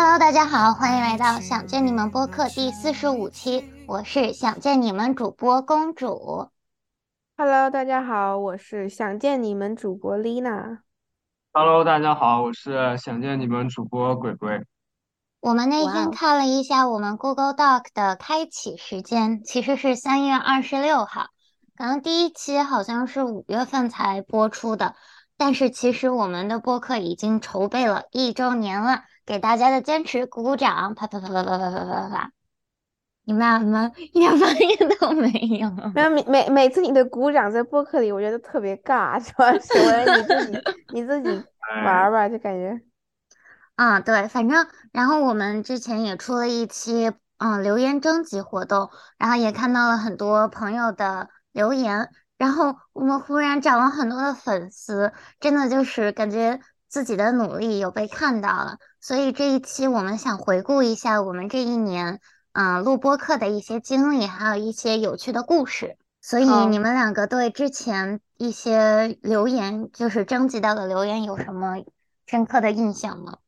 Hello，大家好，欢迎来到想见你们播客第四十五期，我是想见你们主播公主。Hello，大家好，我是想见你们主播 Lina。Hello，大家好，我是想见你们主播鬼鬼。我们那天看了一下我们 Google Doc 的开启时间，其实是三月二十六号。可能第一期好像是五月份才播出的，但是其实我们的播客已经筹备了一周年了，给大家的坚持鼓鼓掌，啪啪啪啪啪啪啪啪啪。你们俩怎么一点反应都没有？没有每每每次你的鼓掌在播客里，我觉得特别尬，主要是我让你自己 你自己玩儿吧，就感觉啊，对，反正然后我们之前也出了一期嗯留言征集活动，然后也看到了很多朋友的留言，然后我们忽然涨了很多的粉丝，真的就是感觉自己的努力有被看到了，所以这一期我们想回顾一下我们这一年嗯录播课的一些经历，还有一些有趣的故事。所以你们两个对之前一些留言，就是征集到的留言有什么深刻的印象吗？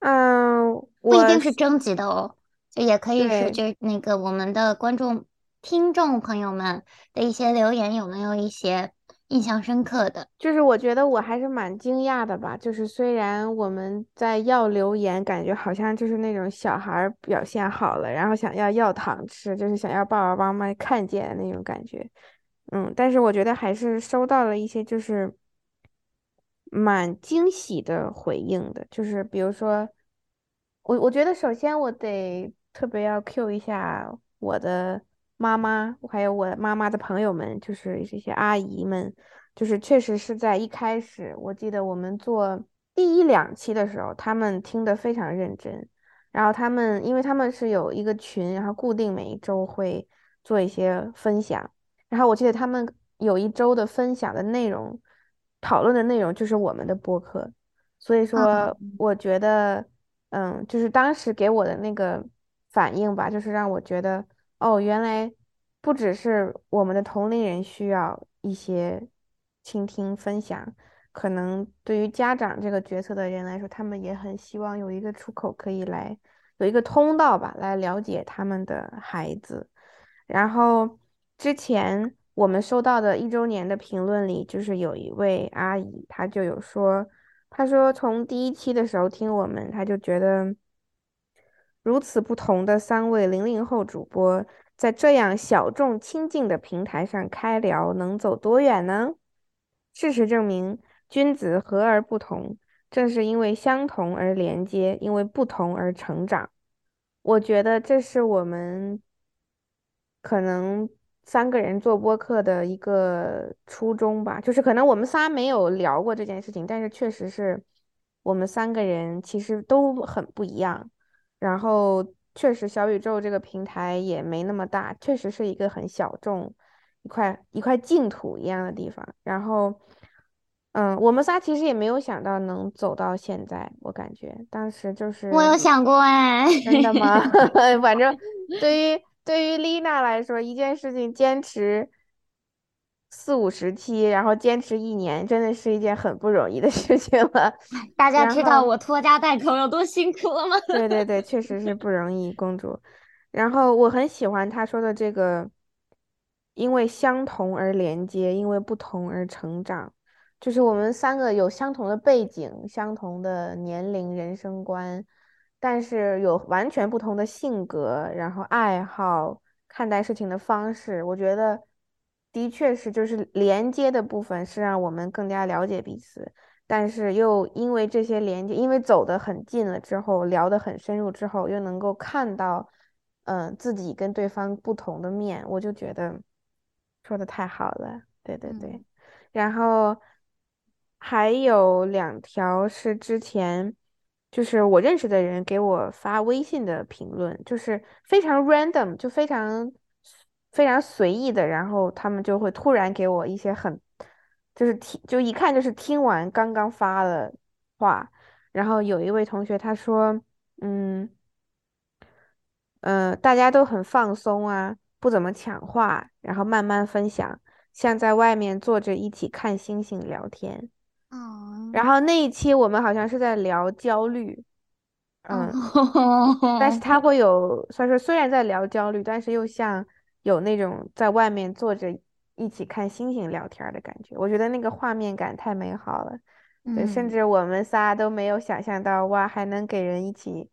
嗯，不一定是征集的哦，就也可以是就是那个我们的观众、听众朋友们的一些留言，有没有一些印象深刻的？就是我觉得我还是蛮惊讶的吧，就是虽然我们在要留言，感觉好像就是那种小孩表现好了，然后想要要糖吃，就是想要爸爸妈妈看见的那种感觉，嗯，但是我觉得还是收到了一些就是蛮惊喜的回应的，就是比如说，我我觉得首先我得特别要 cue 一下我的妈妈，还有我妈妈的朋友们，就是这些阿姨们。就是确实是在一开始，我记得我们做第一两期的时候，他们听得非常认真，然后他们因为他们是有一个群，然后固定每一周会做一些分享，然后我记得他们有一周的分享的内容，讨论的内容就是我们的播客，所以说嗯。我觉得，嗯，就是当时给我的那个反应吧，就是让我觉得，哦，原来不只是我们的同龄人需要一些倾听分享，可能对于家长这个角色的人来说，他们也很希望有一个出口可以来，有一个通道吧，来了解他们的孩子。然后之前我们收到的一周年的评论里，就是有一位阿姨，她就有说，她说从第一期的时候听我们，她就觉得如此不同的三位零零后主播，在这样小众亲近的平台上开聊，能走多远呢？事实证明，君子和而不同，正是因为相同而连接，因为不同而成长。我觉得这是我们可能三个人做播客的一个初衷吧，就是可能我们仨没有聊过这件事情，但是确实是我们三个人其实都很不一样。然后确实小宇宙这个平台也没那么大，确实是一个很小众、一块一块净土一样的地方。然后，嗯，我们仨其实也没有想到能走到现在，我感觉当时就是我有想过哎，真的吗？反正 对于对于丽娜来说，一件事情坚持四五十期，然后坚持一年，真的是一件很不容易的事情了。大家知道我拖家带口有多辛苦了吗？对对对，确实是不容易，公主。然后我很喜欢他说的这个，因为相同而连接，因为不同而成长。就是我们三个有相同的背景、相同的年龄、人生观，但是有完全不同的性格，然后爱好、看待事情的方式。我觉得的确是，就是连接的部分是让我们更加了解彼此。但是又因为这些连接，因为走得很近了之后，聊得很深入之后，又能够看到，嗯、自己跟对方不同的面，我就觉得说的太好了，对对对。嗯然后还有两条是之前就是我认识的人给我发微信的评论，就是非常 random，就非常非常随意的，然后他们就会突然给我一些很就是听就一看就是听完刚刚发的话，然后有一位同学他说，嗯。呃，大家都很放松啊，不怎么抢话，然后慢慢分享，像在外面坐着一起看星星聊天。哦，然后那一期我们好像是在聊焦虑，嗯，但是哦，他会有，所以说虽然在聊焦虑，但是又像有那种在外面坐着一起看星星聊天儿的感觉。我觉得那个画面感太美好了，对，甚嗯，至我们仨都没有想象到，哇，还能给人一起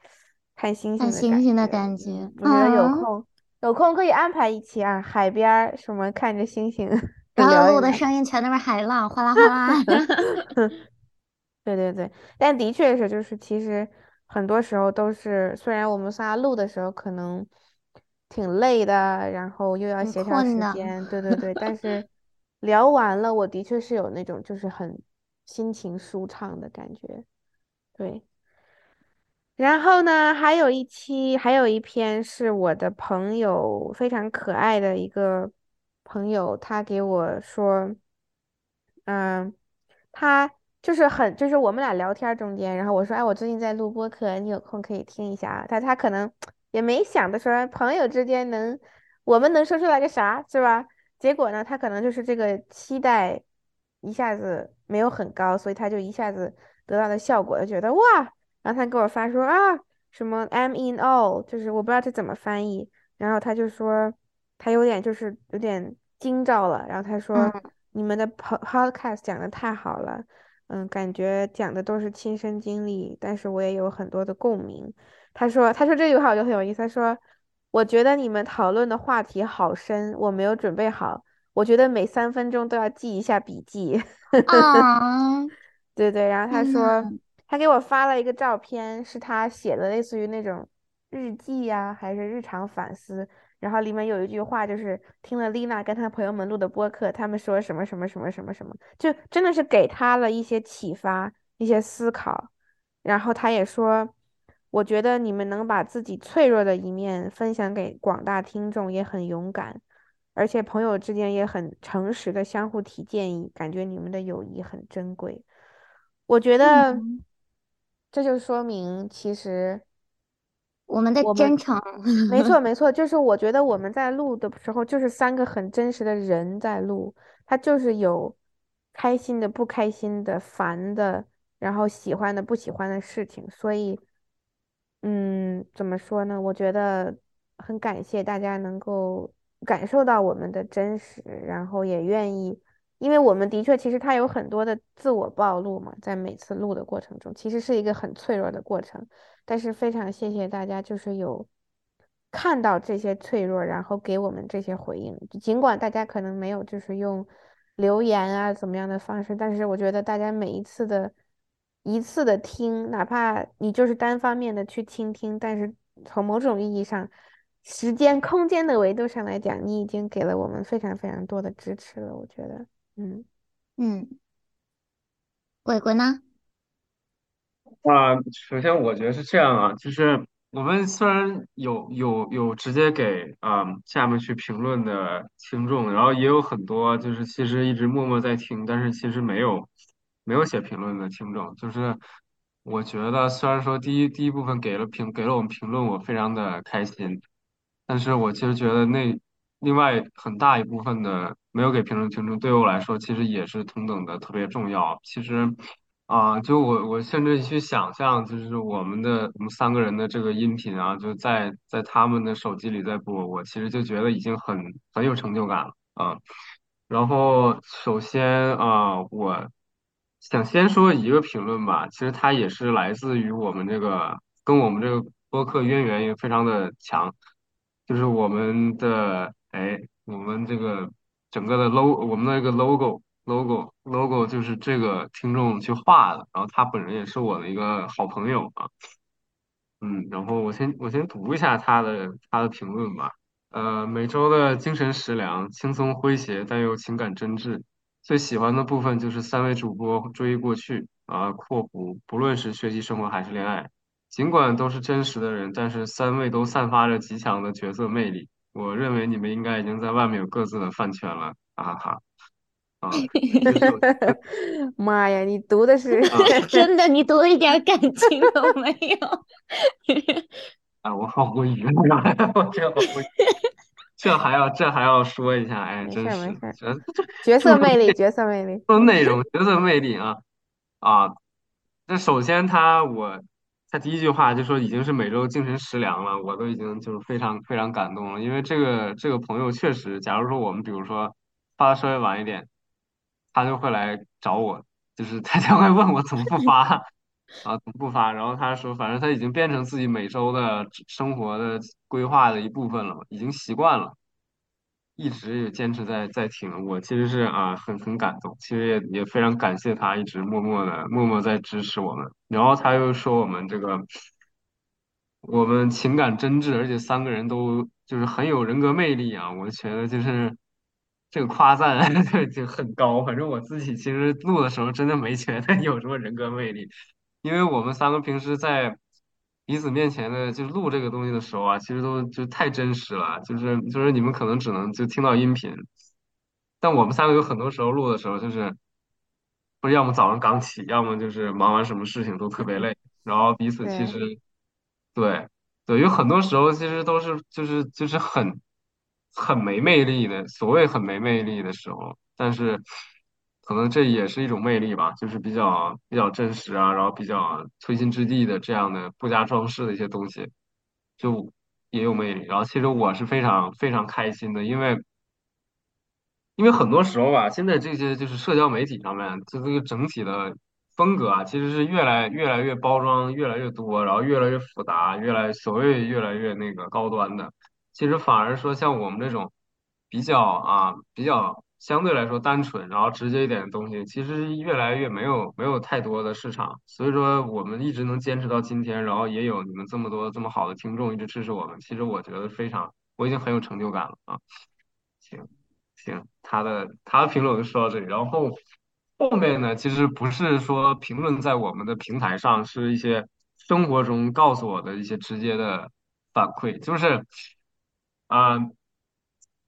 看星星的感星星的觉。感觉，嗯，我觉得有嗯，空有空可以安排一起啊，海边儿什么看着星星 然后聊一聊。录的声音全都是海浪，哗啦哗啦。对对对，但的确是，就是其实很多时候都是，虽然我们仨录的时候可能挺累的，然后又要协调困的。时间，对对对，但是 聊完了，我的确是有那种就是很心情舒畅的感觉，对。然后呢，还有一期，还有一篇是我的朋友非常可爱的一个朋友，他给我说。嗯，他就是很，就是我们俩聊天儿中间，然后我说，哎，我最近在录播客，你有空可以听一下啊。他他可能也没想的说朋友之间能，我们能说出来个啥，是吧？结果呢，他可能就是这个期待一下子没有很高，所以他就一下子得到的效果，就觉得哇，然后他给我发说啊，什么 I'm in all，就是我不知道这怎么翻译，然后他就说他有点就是有点惊着了，然后他说。嗯你们的 po- podcast 讲的太好了，嗯，感觉讲的都是亲身经历，但是我也有很多的共鸣。他说，他说这句话我就很有意思。他说，我觉得你们讨论的话题好深，我没有准备好，我觉得每三分钟都要记一下笔记。啊，对对，然后他说，他给我发了一个照片，是他写的类似于那种日记呀、还是日常反思。然后里面有一句话，就是听了丽娜跟她朋友们录的播客，他们说什么什么什么什么什么，就真的是给他了一些启发，一些思考。然后他也说，我觉得你们能把自己脆弱的一面分享给广大听众，也很勇敢，而且朋友之间也很诚实的相互提建议，感觉你们的友谊很珍贵。我觉得嗯，这就说明，其实我们的真诚，没错 没错，就是我觉得我们在录的时候，就是三个很真实的人在录，他就是有开心的、不开心的、烦的，然后喜欢的、不喜欢的事情，所以。嗯，怎么说呢？我觉得很感谢大家能够感受到我们的真实，然后也愿意，因为我们的确其实它有很多的自我暴露嘛，在每次录的过程中，其实是一个很脆弱的过程。但是非常谢谢大家，就是有看到这些脆弱，然后给我们这些回应。尽管大家可能没有就是用留言啊怎么样的方式，但是我觉得大家每一次的一次的听，哪怕你就是单方面的去倾听，但是从某种意义上，时间空间的维度上来讲，你已经给了我们非常非常多的支持了。我觉得，嗯。嗯，鬼鬼呢？啊，首先我觉得是这样啊，就是我们虽然有有有直接给啊、下面去评论的听众，然后也有很多就是其实一直默默在听，但是其实没有没有写评论的听众，就是我觉得虽然说第一第一部分给了评给了我们评论，我非常的开心，但是我其实觉得那另外很大一部分的没有给评论听众，对我来说其实也是同等的特别重要。其实啊，就我我甚至去想象，就是我们的我们三个人的这个音频啊，就在在他们的手机里在播，我其实就觉得已经很很有成就感了啊。然后首先啊，我想先说一个评论吧，其实它也是来自于我们这个跟我们这个播客渊源也非常的强，就是我们的哎，我们这个整个的 logo，我们的一个 logo。logo logo 就是这个听众去画的，然后他本人也是我的一个好朋友啊，嗯，然后我先我先读一下他的他的评论吧，呃，每周的精神食粮，轻松诙谐但又情感真挚，最喜欢的部分就是三位主播追忆过去啊，括弧不论是学习生活还是恋爱，尽管都是真实的人，但是三位都散发着极强的角色魅力，我认为你们应该已经在外面有各自的饭圈了，哈哈哈。啊 妈呀，你读的是啊，真的，你读一点感情都没有。啊，我好无语了，我这好无语，这还要这还要说一下，哎，真是 角色魅力，角色魅力。说内容角色魅力啊啊，那首先他我他第一句话就说已经是每周精神食粮了，我都已经就是非常非常感动了，因为这个这个朋友确实，假如说我们比如说发的稍微晚一点，他就会来找我，就是 他就会问我怎么不发啊，不发，然后他说反正他已经变成自己每周的生活的规划的一部分了，已经习惯了。一直也坚持在在听，我其实是啊很很感动，其实也也非常感谢他一直默默的默默在支持我们。然后他又说我们这个我们情感真挚，而且三个人都就是很有人格魅力啊，我觉得就是这个夸赞 就很高。反正我自己其实录的时候真的没觉得有什么人格魅力，因为我们三个平时在。彼此面前的，就是录这个东西的时候啊，其实都就太真实了，就是就是你们可能只能就听到音频，但我们三个有很多时候录的时候，就是不是要么早上刚起，要么就是忙完什么事情都特别累，然后彼此其对，实对对，有很多时候其实都是就是就是很很没魅力的，所谓很没魅力的时候，但是可能这也是一种魅力吧，就是比较比较真实啊，然后比较推心置地的这样的不加装饰的一些东西，就也有魅力。然后其实我是非常非常开心的，因为。因为很多时候吧，现在这些就是社交媒体上面，就这个整体的风格啊，其实是越来越来越包装，越来越多，然后越来越复杂，越来所谓越来越那个高端的。其实反而说像我们这种比较啊比较相对来说单纯，然后直接一点的东西，其实越来越没有没有太多的市场。所以说我们一直能坚持到今天，然后也有你们这么多这么好的听众一直支持我们，其实我觉得非常，我已经很有成就感了啊。行。行，他的他的评论就说到这里，然后后面呢，其实不是说评论在我们的平台上，是一些生活中告诉我的一些直接的反馈，就是啊、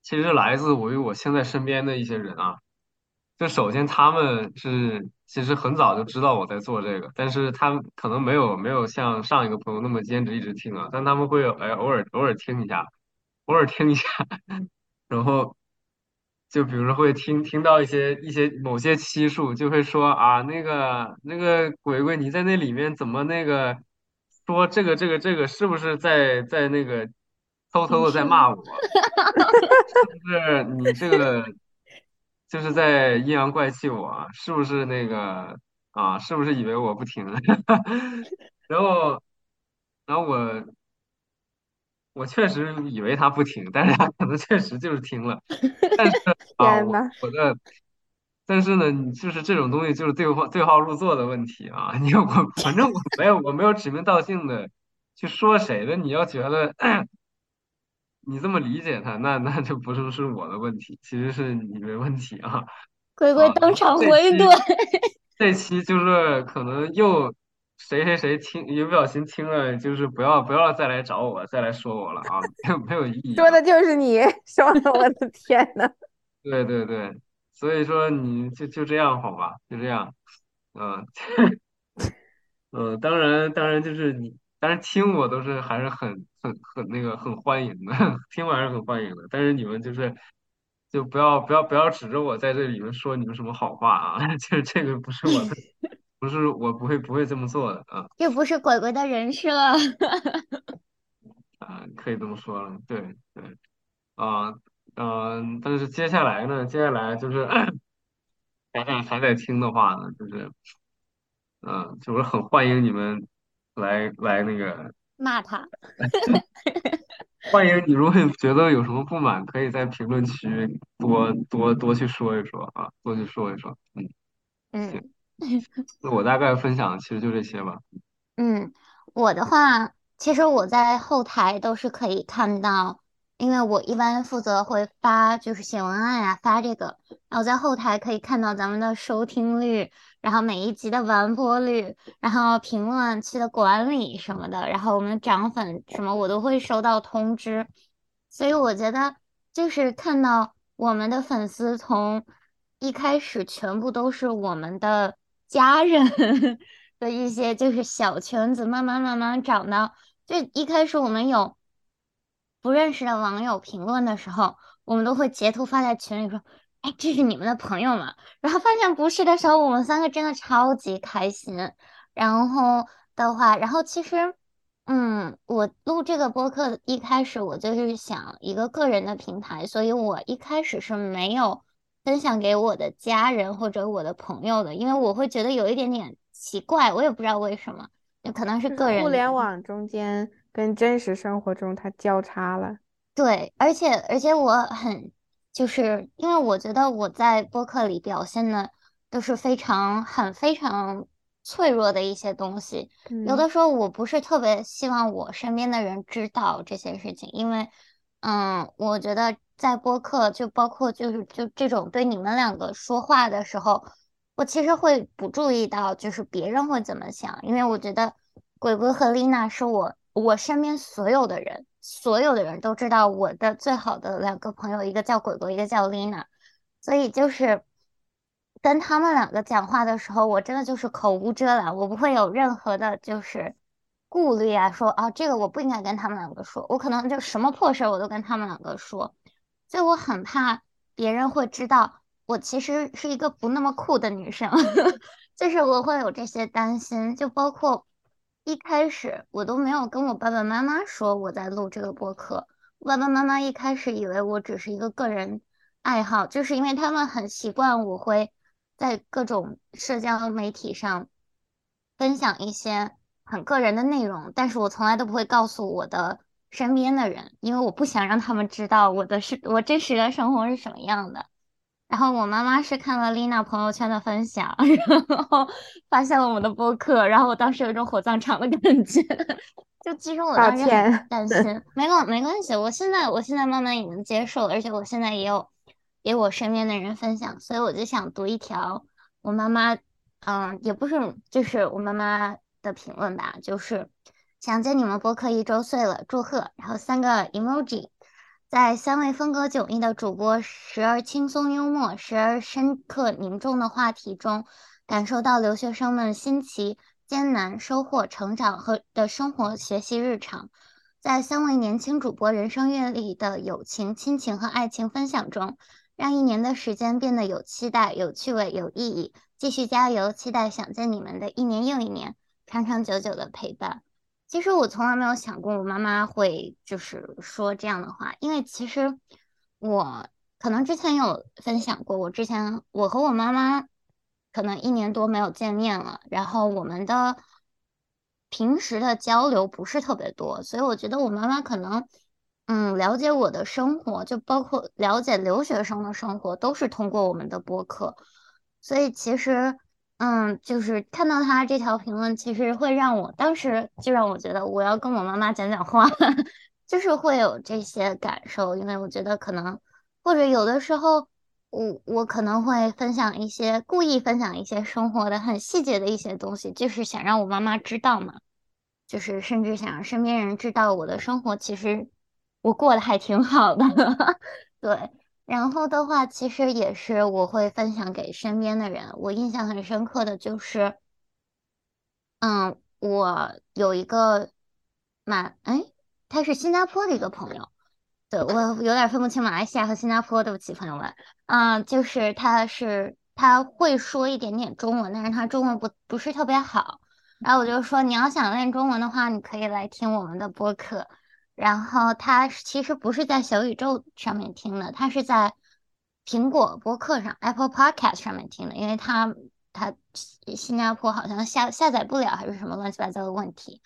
其实来自我与我现在身边的一些人啊，就首先他们是其实很早就知道我在做这个，但是他们可能没有没有像上一个朋友那么坚持一直听啊，但他们会有哎偶尔偶尔听一下，偶尔听一下，然后就比如说会听听到一些一些某些期数，就会说啊那个那个鬼鬼你在那里面怎么那个说这个这个这个是不是在在那个偷偷的在，骂我？是你这个就是在阴阳怪气我啊，是不是那个啊？是不是以为我不听？然后，然后我我确实以为他不听，但是他可能确实就是听了。但是 啊，我的，但是呢，你就是这种东西就是对号对号入座的问题啊。你我反正我没有我没有指名道姓的去说谁的，你要觉得你这么理解他，那那就不是是我的问题，其实是你没问题啊 啊。鬼鬼当场回怼。这期这期就是可能又谁谁谁听一不小心听了，就是不要不要再来找我，再来说我了啊，没有没有意义啊。说的就是你，说我的天呐，对对对，所以说你就就这样好吧，就这样，嗯嗯，当然当然就是你，当然听我都是还是很很很那个很欢迎的，听我还是很欢迎的，但是你们就是就不要不要不要指着我在这里面说你们什么好话啊，这这个不是我的，不是我不会不会这么做的啊又不是鬼鬼的人设。啊，可以这么说了，对对啊嗯，但是接下来呢，接下来就是 还在还在听的话呢，就是。嗯，就是很欢迎你们来来那个，骂他。欢迎你。如果你觉得有什么不满，可以在评论区多多多去说一说啊，多去说一说。嗯，行，嗯。那我大概分享的其实就这些吧。嗯，我的话，其实我在后台都是可以看到，因为我一般负责会发，就是写文案呀，发这个，然后在后台可以看到咱们的收听率，然后每一集的完播率，然后评论区的管理什么的，然后我们涨粉什么，我都会收到通知，所以我觉得就是看到我们的粉丝从一开始全部都是我们的家人。的一些就是小圈子，慢慢慢慢长到，就一开始我们有不认识的网友评论的时候，我们都会截图发在群里说，哎，这是你们的朋友吗？然后发现不是的时候，我们三个真的超级开心。然后的话，然后其实，嗯，我录这个播客一开始我就是想一个个人的平台，所以我一开始是没有分享给我的家人或者我的朋友的，因为我会觉得有一点点奇怪，我也不知道为什么，就可能是个人互联网中间跟真实生活中它交叉了。对，而且而且我很就是因为我觉得我在播客里表现的都是非常很非常。脆弱的一些东西，有的时候我不是特别希望我身边的人知道这些事情，因为，嗯，我觉得在播客就包括就是就这种对你们两个说话的时候，我其实会不注意到就是别人会怎么想，因为我觉得鬼鬼和丽娜是我我身边所有的人，所有的人都知道我的最好的两个朋友，一个叫鬼鬼，一个叫丽娜，所以就是。跟他们两个讲话的时候，我真的就是口无遮拦，我不会有任何的，就是顾虑啊，说啊，这个我不应该跟他们两个说，我可能就什么破事儿我都跟他们两个说，所以我很怕别人会知道我其实是一个不那么酷的女生，就是我会有这些担心，就包括一开始我都没有跟我爸爸妈妈说我在录这个播客，爸爸妈妈一开始以为我只是一个个人爱好，就是因为他们很习惯我会。在各种社交媒体上分享一些很个人的内容，但是我从来都不会告诉我的身边的人，因为我不想让他们知道我的是我真实的生活是什么样的。然后我妈妈是看了丽娜朋友圈的分享，然后发现了我们的播客，然后我当时有一种火葬场的感觉。就其实我当时很担心，没关没关系，我现在我现在慢慢已经接受了，而且我现在也有。给我身边的人分享，所以我就想读一条我妈妈，嗯，也不是，就是我妈妈的评论吧，就是想见你们播客一周岁了，祝贺，然后三个 emoji，在三位风格迥异的主播时而轻松幽默，时而深刻凝重的话题中，感受到留学生们新奇、艰难、收获、成长和的生活学习日常，在三位年轻主播人生阅历的友情、亲情和爱情分享中。让一年的时间变得有期待、有趣味、有意义。继续加油，期待想见你们的一年又一年，长长久久的陪伴。其实我从来没有想过我妈妈会就是说这样的话，因为其实我可能之前有分享过，我之前我和我妈妈可能一年多没有见面了，然后我们的平时的交流不是特别多，所以我觉得我妈妈可能。嗯，了解我的生活，就包括了解留学生的生活，都是通过我们的播客。所以其实，嗯，就是看到他这条评论，其实会让我当时就让我觉得我要跟我妈妈讲讲话，就是会有这些感受。因为我觉得可能，或者有的时候，我我可能会分享一些故意分享一些生活的很细节的一些东西，就是想让我妈妈知道嘛，就是甚至想让身边人知道我的生活其实。我过得还挺好的，对。然后的话，其实也是我会分享给身边的人。我印象很深刻的就是，嗯，我有一个马，哎，他是新加坡的一个朋友，对我有点分不清马来西亚和新加坡，对不起，朋友们。嗯，就是他是他会说一点点中文，但是他中文不不是特别好。然后我就说，你要想练中文的话，你可以来听我们的播客。然后他其实不是在小宇宙上面听的，他是在苹果播客上 Apple Podcast 上面听的，因为他他新加坡好像下下载不了还是什么乱七八糟的问题。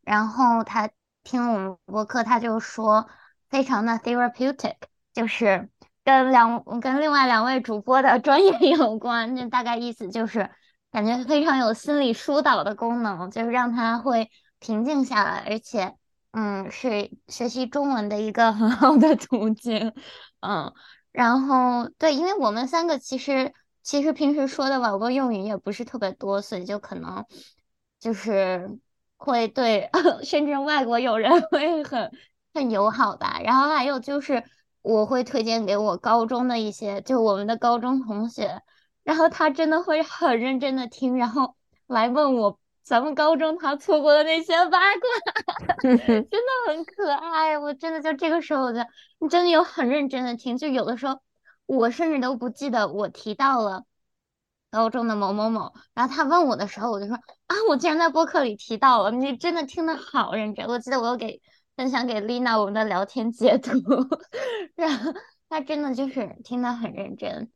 然后他听我们播客，他就说非常的 therapeutic，就是跟两跟另外两位主播的 专业有关，那大概意思就是感觉非常有心理疏导的功能，就是让他会平静下来，而且。嗯，是学习中文的一个很好的途径。嗯，然后对，因为我们三个其实其实平时说的网络用语也不是特别多，所以就可能就是会对 甚至外国友人 会很很友好吧。然后还有就是我会推荐给我高中的一些，就我们的高中同学，然后他真的会很认真的听，然后来问我。咱们高中他错过的那些八卦，真的很可爱。我真的就这个时候，我就你真的有很认真的听。就有的时候，我甚至都不记得我提到了高中的某某某。然后他问我的时候，我就说啊，我竟然在播客里提到了，你真的听的好认真。我记得我有给分享给丽娜我们的聊天截图，然后他真的就是听的很认真。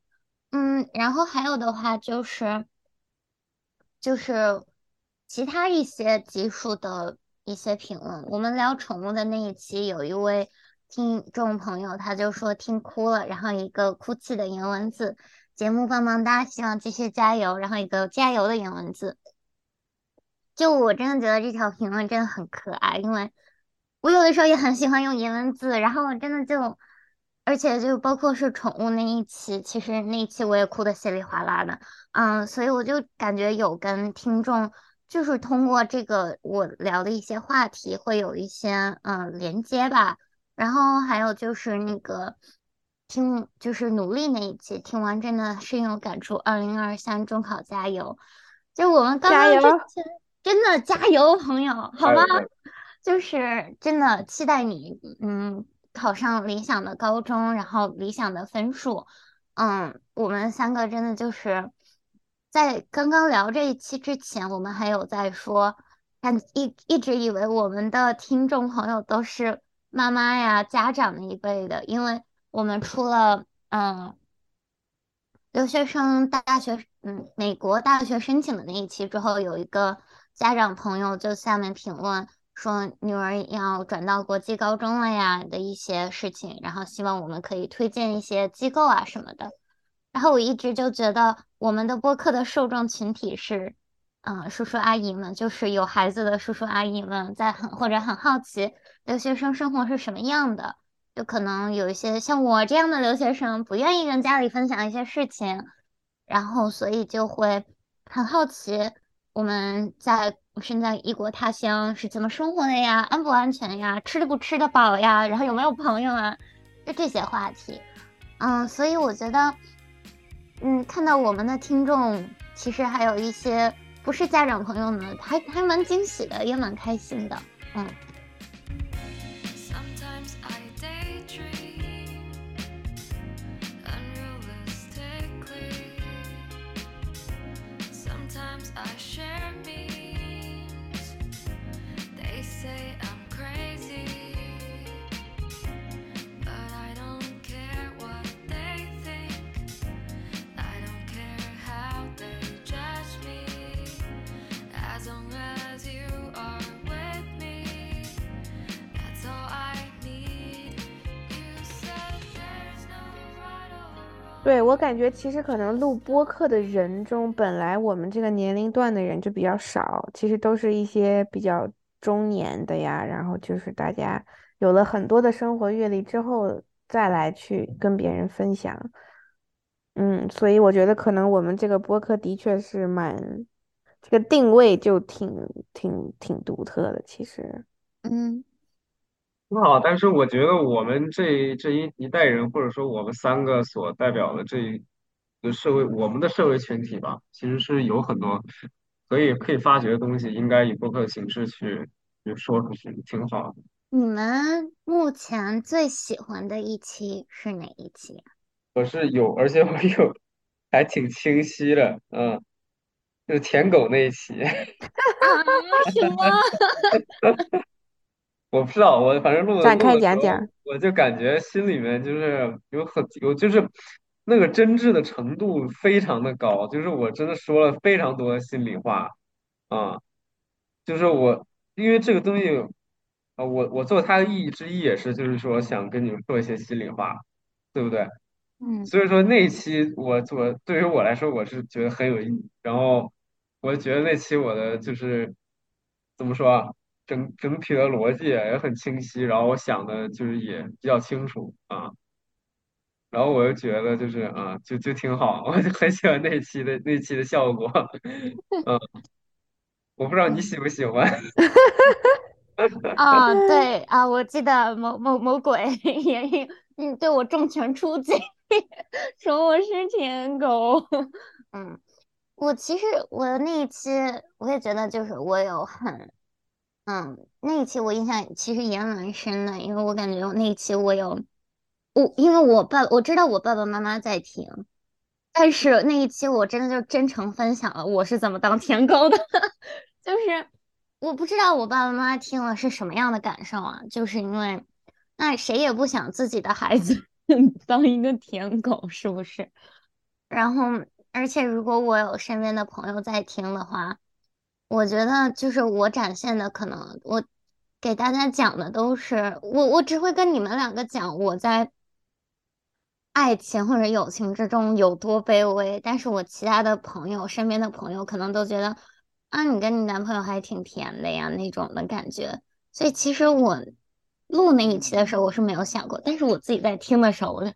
嗯，然后还有的话就是就是其他一些集数的一些评论。我们聊宠物的那一期，有一位听众朋友他就说听哭了，然后一个哭泣的颜文字，节目棒棒哒，希望继续加油，然后一个加油的颜文字。就我真的觉得这条评论真的很可爱，因为我有的时候也很喜欢用颜文字，然后我真的就。而且就包括是宠物那一期，其实那一期我也哭得稀里哗啦的，嗯，所以我就感觉有跟听众，就是通过这个我聊的一些话题，会有一些嗯连接吧。然后还有就是那个听，就是努力那一期，听完真的深有感触。二零二三中考加油！就我们刚刚之前真的加油，朋友，好吗？就是真的期待你，嗯。考上理想的高中，然后理想的分数，嗯，我们三个真的就是在刚刚聊这一期之前，我们还有在说，看一一直以为我们的听众朋友都是妈妈呀、家长那一辈的，因为我们出了嗯留学生大学嗯美国大学申请的那一期之后，有一个家长朋友就下面评论。说女儿要转到国际高中了呀的一些事情，然后希望我们可以推荐一些机构啊什么的。然后我一直就觉得我们的播客的受众群体是，嗯，叔叔阿姨们，就是有孩子的叔叔阿姨们，在很或者很好奇留学生生活是什么样的，就可能有一些像我这样的留学生不愿意跟家里分享一些事情，然后所以就会很好奇我们在。身在异国他乡是怎么生活的呀？安不安全呀？吃的不吃得饱呀？然后有没有朋友啊？就这些话题，嗯，所以我觉得，嗯，看到我们的听众其实还有一些不是家长朋友呢，还还蛮惊喜的，也蛮开心的，嗯。对我感觉，其实可能录播客的人中，本来我们这个年龄段的人就比较少，其实都是一些比较中年的呀。然后就是大家有了很多的生活阅历之后，再来去跟别人分享。嗯，所以我觉得可能我们这个播客的确是蛮，这个定位就挺挺挺独特的。其实，嗯。很好，但是我觉得我们这这一一代人，或者说我们三个所代表的这一个社会，我们的社会群体吧，其实是有很多可以可以发掘的东西，应该以播客形式去去说出去，挺好的。你们目前最喜欢的一期是哪一期？我是有，而且我有还挺清晰的，嗯，就是舔狗那一期。啊？什么？我不知道，我反正录的录的时候，我就感觉心里面就是有很有，就是那个真挚的程度非常的高，就是我真的说了非常多的心里话，啊，就是我因为这个东西，啊，我我做它的意义之一也是，就是说想跟你们说一些心里话，对不对？嗯。所以说那一期我我对于我来说，我是觉得很有意义，然后我觉得那期我的就是怎么说啊？整整体的逻辑也很清晰，然后我想的就是也比较清楚啊，然后我又觉得就是啊，就就挺好，我就很喜欢那期的那期的效果，嗯，我不知道你喜不喜欢。啊，对啊，我记得某某某鬼也嗯对我重拳出击，说我是舔狗，嗯，我其实我那一期我也觉得就是我有很。嗯，那一期我印象其实也蛮深的，因为我感觉我那一期我有我，因为我爸我知道我爸爸妈妈在听，但是那一期我真的就真诚分享了我是怎么当舔狗的，就是我不知道我爸爸妈妈听了是什么样的感受啊，就是因为那谁也不想自己的孩子 当一个舔狗，是不是？然后，而且如果我有身边的朋友在听的话，我觉得就是我展现的可能我给大家讲的都是我我只会跟你们两个讲我在。爱情或者友情之中有多卑微，但是我其他的朋友，身边的朋友可能都觉得，啊，你跟你男朋友还挺甜的呀那种的感觉。所以其实我录那一期的时候，我是没有想过，但是我自己在听的时候，我就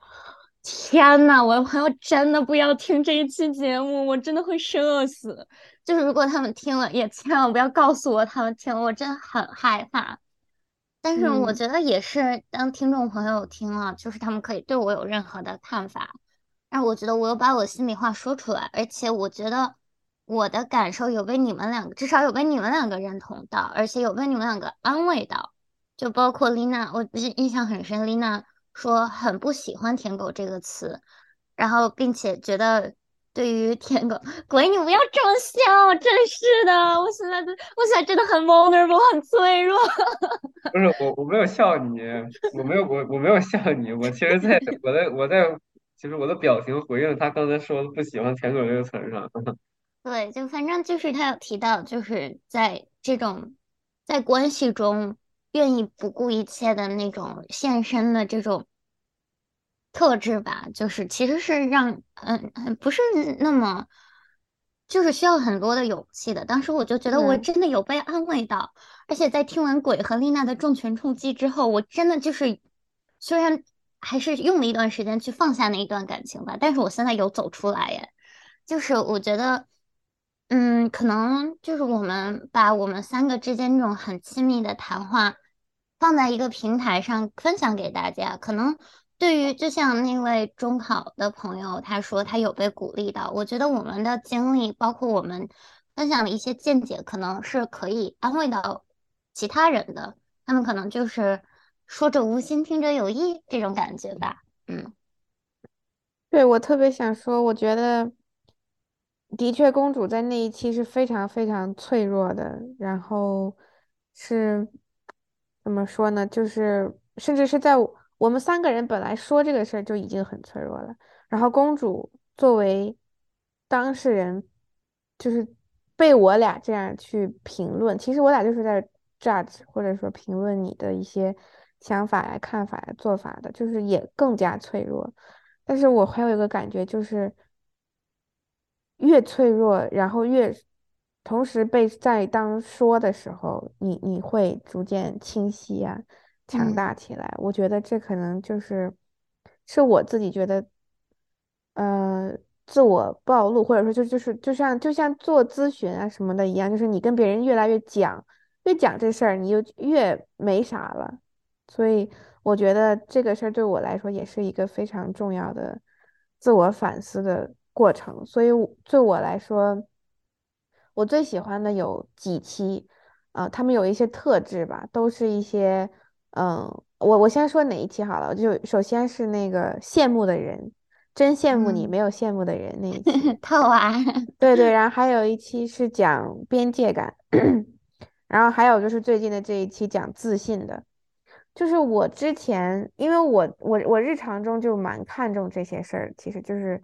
天呐，我的朋友真的不要听这一期节目，我真的会社死。就是如果他们听了，也千万不要告诉我他们听了，我真的很害怕。但是我觉得也是，当听众朋友听了，就是他们可以对我有任何的看法，但我觉得我有把我心里话说出来，而且我觉得我的感受有被你们两个，至少有被你们两个认同到，而且有被你们两个安慰到，就包括丽娜，我印印象很深，丽娜说很不喜欢“舔狗”这个词，然后并且觉得。对于舔狗，鬼你不要这么笑，真是的，我现在的我现在真的很 vulnerable，很脆弱。不是我，我没有笑你，我没有我我没有笑你，我其实在我在我在，其实我的表情回应他刚才说的不喜欢舔狗这个词上。对，就反正就是他有提到，就是在这种在关系中愿意不顾一切的那种献身的这种。特质吧，就是其实是让嗯嗯不是那么，就是需要很多的勇气的。当时我就觉得我真的有被安慰到，而且在听完鬼和丽娜的重拳冲击之后，我真的就是虽然还是用了一段时间去放下那一段感情吧，但是我现在有走出来耶。就是我觉得，嗯，可能就是我们把我们三个之间这种很亲密的谈话放在一个平台上分享给大家，可能。对于就像那位中考的朋友，他说他有被鼓励到。我觉得我们的经历，包括我们分享的一些见解，可能是可以安慰到其他人的。他们可能就是说者无心，听者有意这种感觉吧。嗯，对我特别想说，我觉得的确，公主在那一期是非常非常脆弱的。然后是怎么说呢？就是甚至是在。我我们三个人本来说这个事儿就已经很脆弱了，然后公主作为当事人，就是被我俩这样去评论，其实我俩就是在 judge 或者说评论你的一些想法呀、看法呀、做法的，就是也更加脆弱。但是我还有一个感觉，就是越脆弱，然后越同时被在当说的时候，你你会逐渐清晰呀。强大起来，我觉得这可能就是是我自己觉得，呃，自我暴露，或者说就就是就像就像做咨询啊什么的一样，就是你跟别人越来越讲，越讲这事儿，你就越没啥了。所以我觉得这个事儿对我来说也是一个非常重要的自我反思的过程。所以对我来说，我最喜欢的有几期，啊，他们有一些特质吧，都是一些。嗯，我我先说哪一期好了，就首先是那个羡慕的人，真羡慕你没有羡慕的人那一期，套娃，对对，然后还有一期是讲边界感，然后还有就是最近的这一期讲自信的，就是我之前，因为我我我日常中就蛮看重这些事儿，其实就是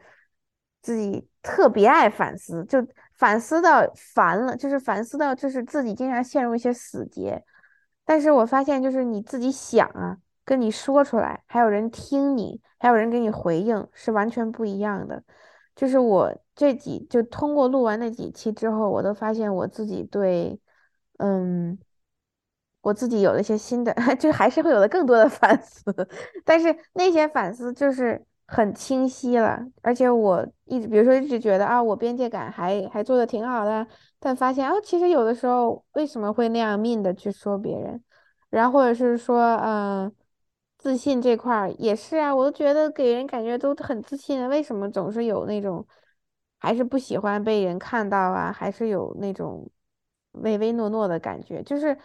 自己特别爱反思，就反思到烦了，就是反思到就是自己经常陷入一些死结。但是我发现，就是你自己想啊，跟你说出来，还有人听你，还有人给你回应，是完全不一样的。就是我这几，就通过录完那几期之后，我都发现我自己对，嗯，我自己有了一些新的，就还是会有了更多的 反思。但是那些反思就是很清晰了，而且我一直，比如说一直觉得啊，我边界感还还做的挺好的。但发现哦，其实有的时候为什么会那样命的去说别人，然后或者是说，嗯，自信这块儿也是啊，我都觉得给人感觉都很自信，为什么总是有那种，还是不喜欢被人看到啊，还是有那种唯唯诺诺的感觉，就是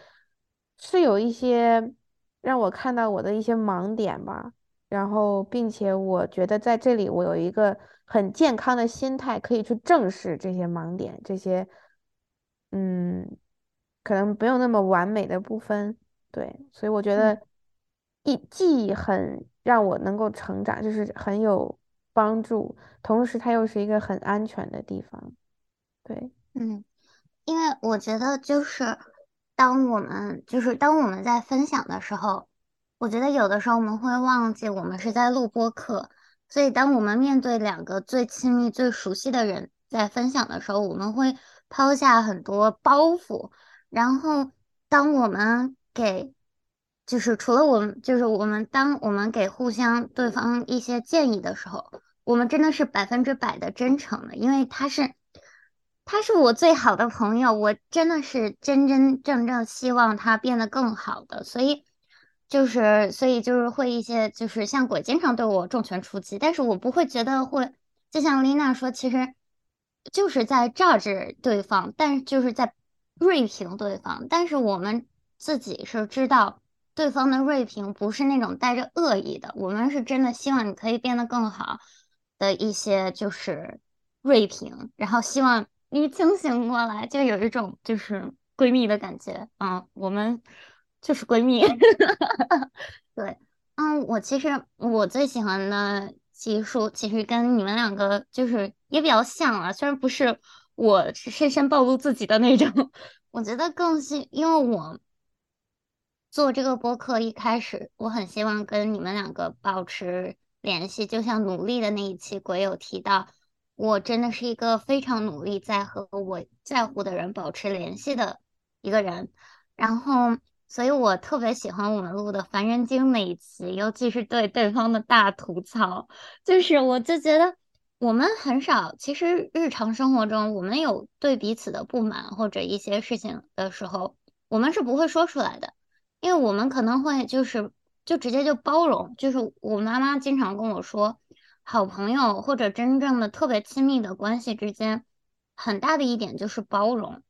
是有一些让我看到我的一些盲点吧，然后并且我觉得在这里我有一个很健康的心态，可以去正视这些盲点，这些嗯，可能没有那么完美的部分，对，所以我觉得一既很让我能够成长，就是很有帮助，同时它又是一个很安全的地方，对。嗯，因为我觉得就是当我们就是当我们在分享的时候，我觉得有的时候我们会忘记我们是在录播课，所以当我们面对两个最亲密、最熟悉的人在分享的时候，我们会抛下很多包袱，然后当我们给就是除了我们就是我们当我们给互相对方一些建议的时候，我们真的是百分之百的真诚的，因为他是。他是我最好的朋友，我真的是真真正正希望他变得更好的，所以就是，所以就是会一些，就是像鬼经常对我重拳出击，但是我不会觉得会，就像丽娜说，其实就是在 judge 对方，但就是在锐评对方，但是我们自己是知道对方的锐评不是那种带着恶意的，我们是真的希望你可以变得更好的一些就是锐评，然后希望。你清醒过来，就有一种就是闺蜜的感觉啊，我们就是闺蜜。对，嗯，我其实我最喜欢的技术，其实跟你们两个就是也比较像啊，虽然不是我深深暴露自己的那种，我觉得更是因为我做这个播客一开始，我很希望跟你们两个保持联系，就像努力的那一期鬼友提到。我真的是一个非常努力在和我在乎的人保持联系的一个人，然后，所以我特别喜欢我们录的《凡人精》那一期，尤其是对对方的大吐槽，就是我就觉得我们很少，其实日常生活中我们有对彼此的不满或者一些事情的时候，我们是不会说出来的，因为我们可能会就是就直接就包容，就是我妈妈经常跟我说。好朋友或者真正的特别亲密的关系之间，很大的一点就是包容，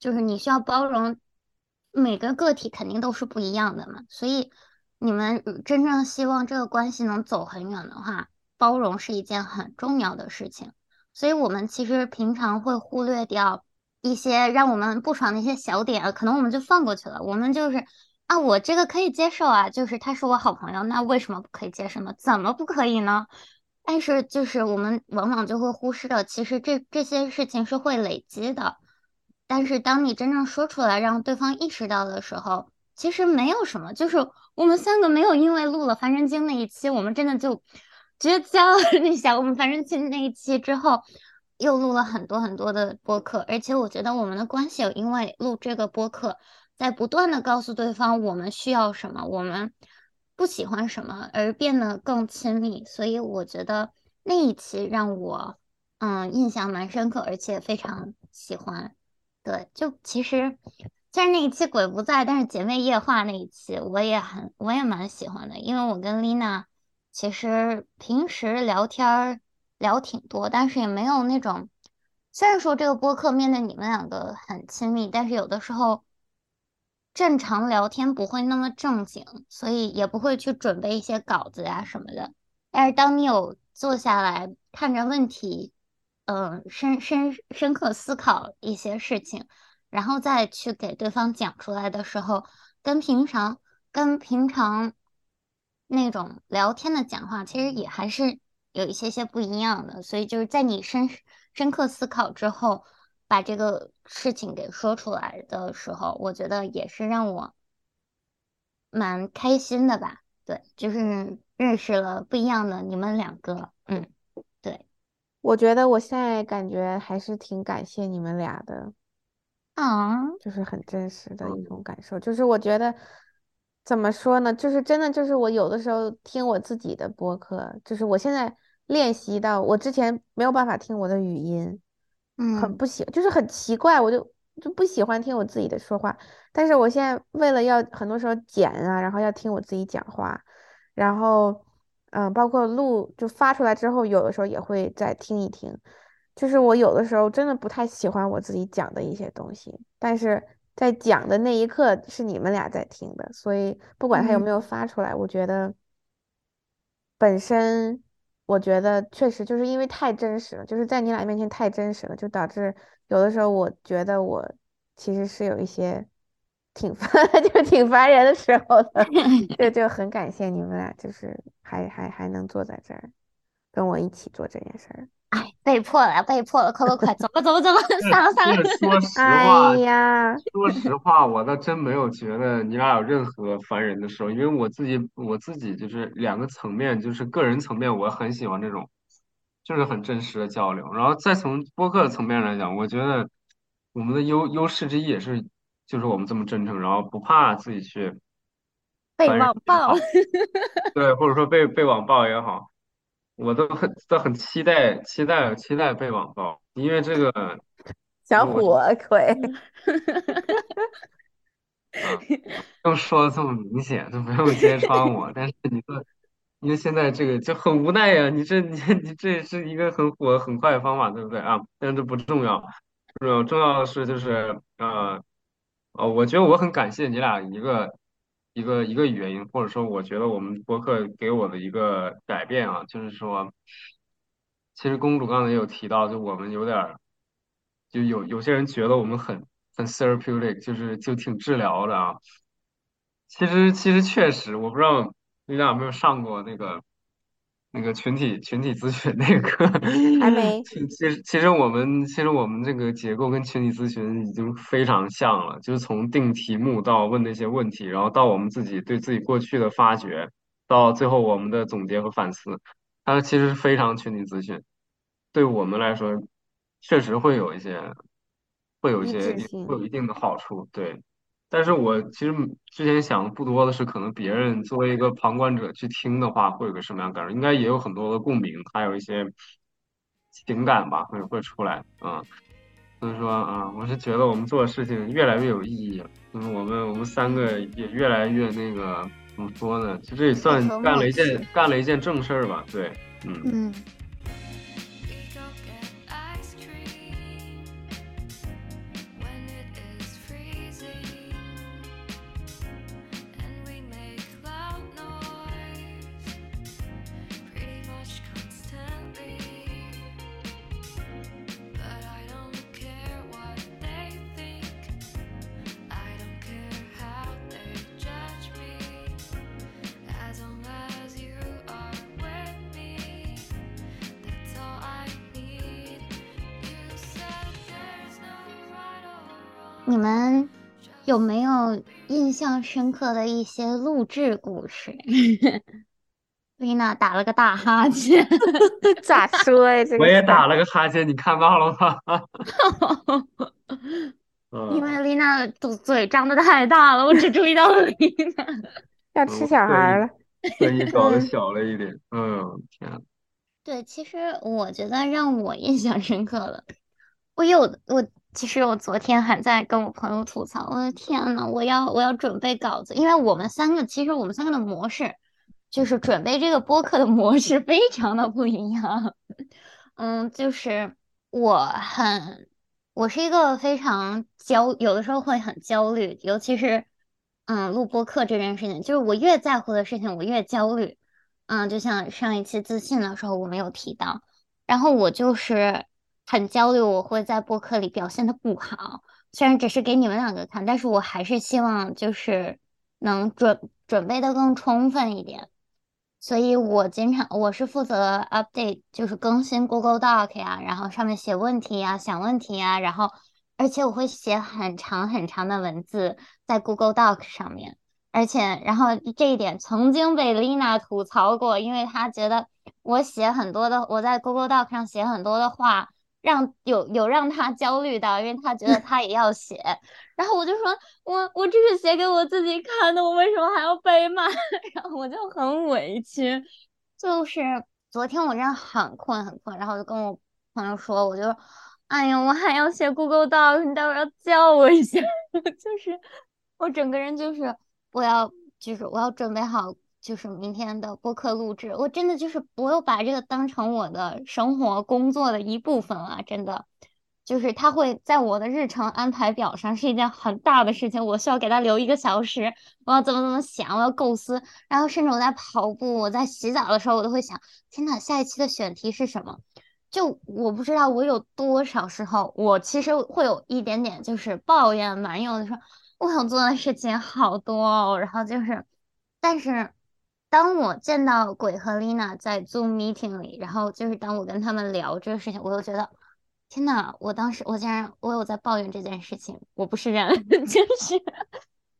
就是你需要包容每个个体肯定都是不一样的嘛。所以你们真正希望这个关系能走很远的话，包容是一件很重要的事情。所以我们其实平常会忽略掉一些让我们不爽的一些小点，可能我们就放过去了。我们就是啊，我这个可以接受啊，就是他是我好朋友，那为什么不可以接受呢？怎么不可以呢？但是，就是我们往往就会忽视了，其实这这些事情是会累积的。但是，当你真正说出来，让对方意识到的时候，其实没有什么。就是我们三个没有因为录了《凡人经》那一期，我们真的就绝交了。你想，我们《凡人经》那一期之后，又录了很多很多的播客，而且我觉得我们的关系有因为录这个播客，在不断的告诉对方我们需要什么，我们。不喜欢什么而变得更亲密，所以我觉得那一期让我嗯印象蛮深刻，而且非常喜欢。对，就其实虽然那一期鬼不在，但是姐妹夜话那一期我也很我也蛮喜欢的，因为我跟丽娜其实平时聊天聊挺多，但是也没有那种虽然说这个播客面对你们两个很亲密，但是有的时候。正常聊天不会那么正经，所以也不会去准备一些稿子呀什么的。但是当你有坐下来看着问题，嗯，深深深刻思考一些事情，然后再去给对方讲出来的时候，跟平常跟平常那种聊天的讲话，其实也还是有一些些不一样的。所以就是在你深深刻思考之后。把这个事情给说出来的时候，我觉得也是让我蛮开心的吧。对，就是认识了不一样的你们两个。嗯，我觉得我现在感觉还是挺感谢你们俩的。啊，就是很真实的一种感受。就是我觉得怎么说呢？就是真的，就是我有的时候听我自己的播客，就是我现在练习到，我之前没有办法听我的语音。嗯很不喜，就是很奇怪，我就就不喜欢听我自己的说话。但是我现在为了要很多时候剪啊，然后要听我自己讲话，然后嗯，包括录就发出来之后，有的时候也会再听一听。就是我有的时候真的不太喜欢我自己讲的一些东西，但是在讲的那一刻是你们俩在听的，所以不管他有没有发出来，我觉得本身我觉得确实就是因为太真实了，就是在你俩面前太真实了，就导致有的时候我觉得我其实是有一些挺烦，就挺烦人的时候的，就就很感谢你们俩，就是还还还能坐在这儿跟我一起做这件事儿。哎，被迫了，被迫了，快快快，走吧，走吧，走吧，散了，散了。说 实话，哎呀，说实话，我倒真没有觉得你俩有任何烦人的时候，因为我自己我自己就是两个层面，就是个人层面，我很喜欢这种，就是很真实的交流。然后再从播客的层面来讲，我觉得我们的优优势之一也是，就是我们这么真诚，然后不怕自己去被网暴，对，或者说被被网暴也好。我都很都很期待期待期待被网暴，因为这个 小我火腿，啊，说的这么明显，都不用揭穿我。但是你说，因为现在这个就很无奈呀，你这你你这也是一个很火很快的方法，对不对啊？但是这不重要，重要重要的是就是呃哦，我觉得我很感谢你俩一个一个一个原因，或者说我觉得我们博客给我的一个改变啊，就是说。其实公主刚才也有提到，就我们有点，就有有些人觉得我们很很 therapeutic，就是就挺治疗的啊。其实其实确实，我不知道你俩有没有上过那个那个群体群体咨询那个课。还没其 其实其实我们其实我们这个结构跟群体咨询已经非常像了，就是从定题目到问那些问题，然后到我们自己对自己过去的发掘，到最后我们的总结和反思。它其实是非常群体咨询，对我们来说，确实会有一些，会有一一些，会有一定的好处，对。但是我其实之前想的不多的是，可能别人作为一个旁观者去听的话，会有个什么样的感受？应该也有很多的共鸣，还有一些情感吧，会会出来，啊。所以说啊，我是觉得我们做的事情越来越有意义了，嗯，我们我们三个也越来越那个。怎么说呢？其实也算干了一件干了一件正事儿吧。对，嗯，嗯，印象深刻的一些录制故事？丽娜打了个大哈欠。咋说呀？这个我也打了个哈欠，你看到了吗？因为嗯，丽娜的嘴张得太大了，我只注意到了丽娜。要吃小孩了。特意搞得嗯小了一点。嗯，天啊，对，其实我觉得让我印象深刻的，我有我其实我昨天还在跟我朋友吐槽，我的天呐，我要我要准备稿子，因为我们三个其实我们三个的模式，就是准备这个播客的模式非常的不一样。嗯，就是我很，我是一个非常焦，有的时候会很焦虑，尤其是嗯录播课这件事情，就是我越在乎的事情，我越焦虑。嗯，就像上一期自信的时候我没有提到，然后我就是很焦虑，我会在播客里表现的不好，虽然只是给你们两个看，但是我还是希望就是能准准备的更充分一点。所以我经常我是负责 update，就是更新 Google Doc 呀，然后上面写问题呀、想问题呀，然后而且我会写很长很长的文字在 Google Doc 上面，而且然后这一点曾经被 Lina 吐槽过，因为她觉得我写很多的，我在 Google Doc 上写很多的话，让有有让他焦虑到，因为他觉得他也要写，然后我就说我我这是写给我自己看的，我为什么还要被骂？然后我就很委屈，就是昨天我真的很困很困，然后我就跟我朋友说，我就说，哎呀，我还要写 Google Docs，你待会儿要叫我一下，就是我整个人就是我要就是我要准备好，就是明天的播客录制，我真的就是我有把这个当成我的生活工作的一部分了，真的。就是他会在我的日程安排表上是一件很大的事情，我需要给他留一个小时，我要怎么怎么想，我要构思，然后甚至我在跑步，我在洗澡的时候，我都会想，天呐，下一期的选题是什么？就我不知道我有多少时候，我其实会有一点点就是抱怨埋怨的说，我想做的事情好多哦，然后就是，但是当我见到鬼和丽娜在 Zoom meeting 里，然后就是当我跟他们聊这个事情，我又觉得，天呐，我当时我竟然我有在抱怨这件事情，我不是人，就是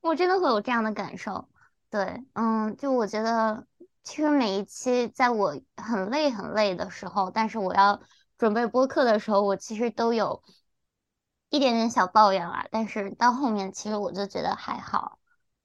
我真的会有这样的感受。对，嗯，就我觉得，其实每一期在我很累很累的时候，但是我要准备播客的时候，我其实都有一点点小抱怨啦。但是到后面，其实我就觉得还好，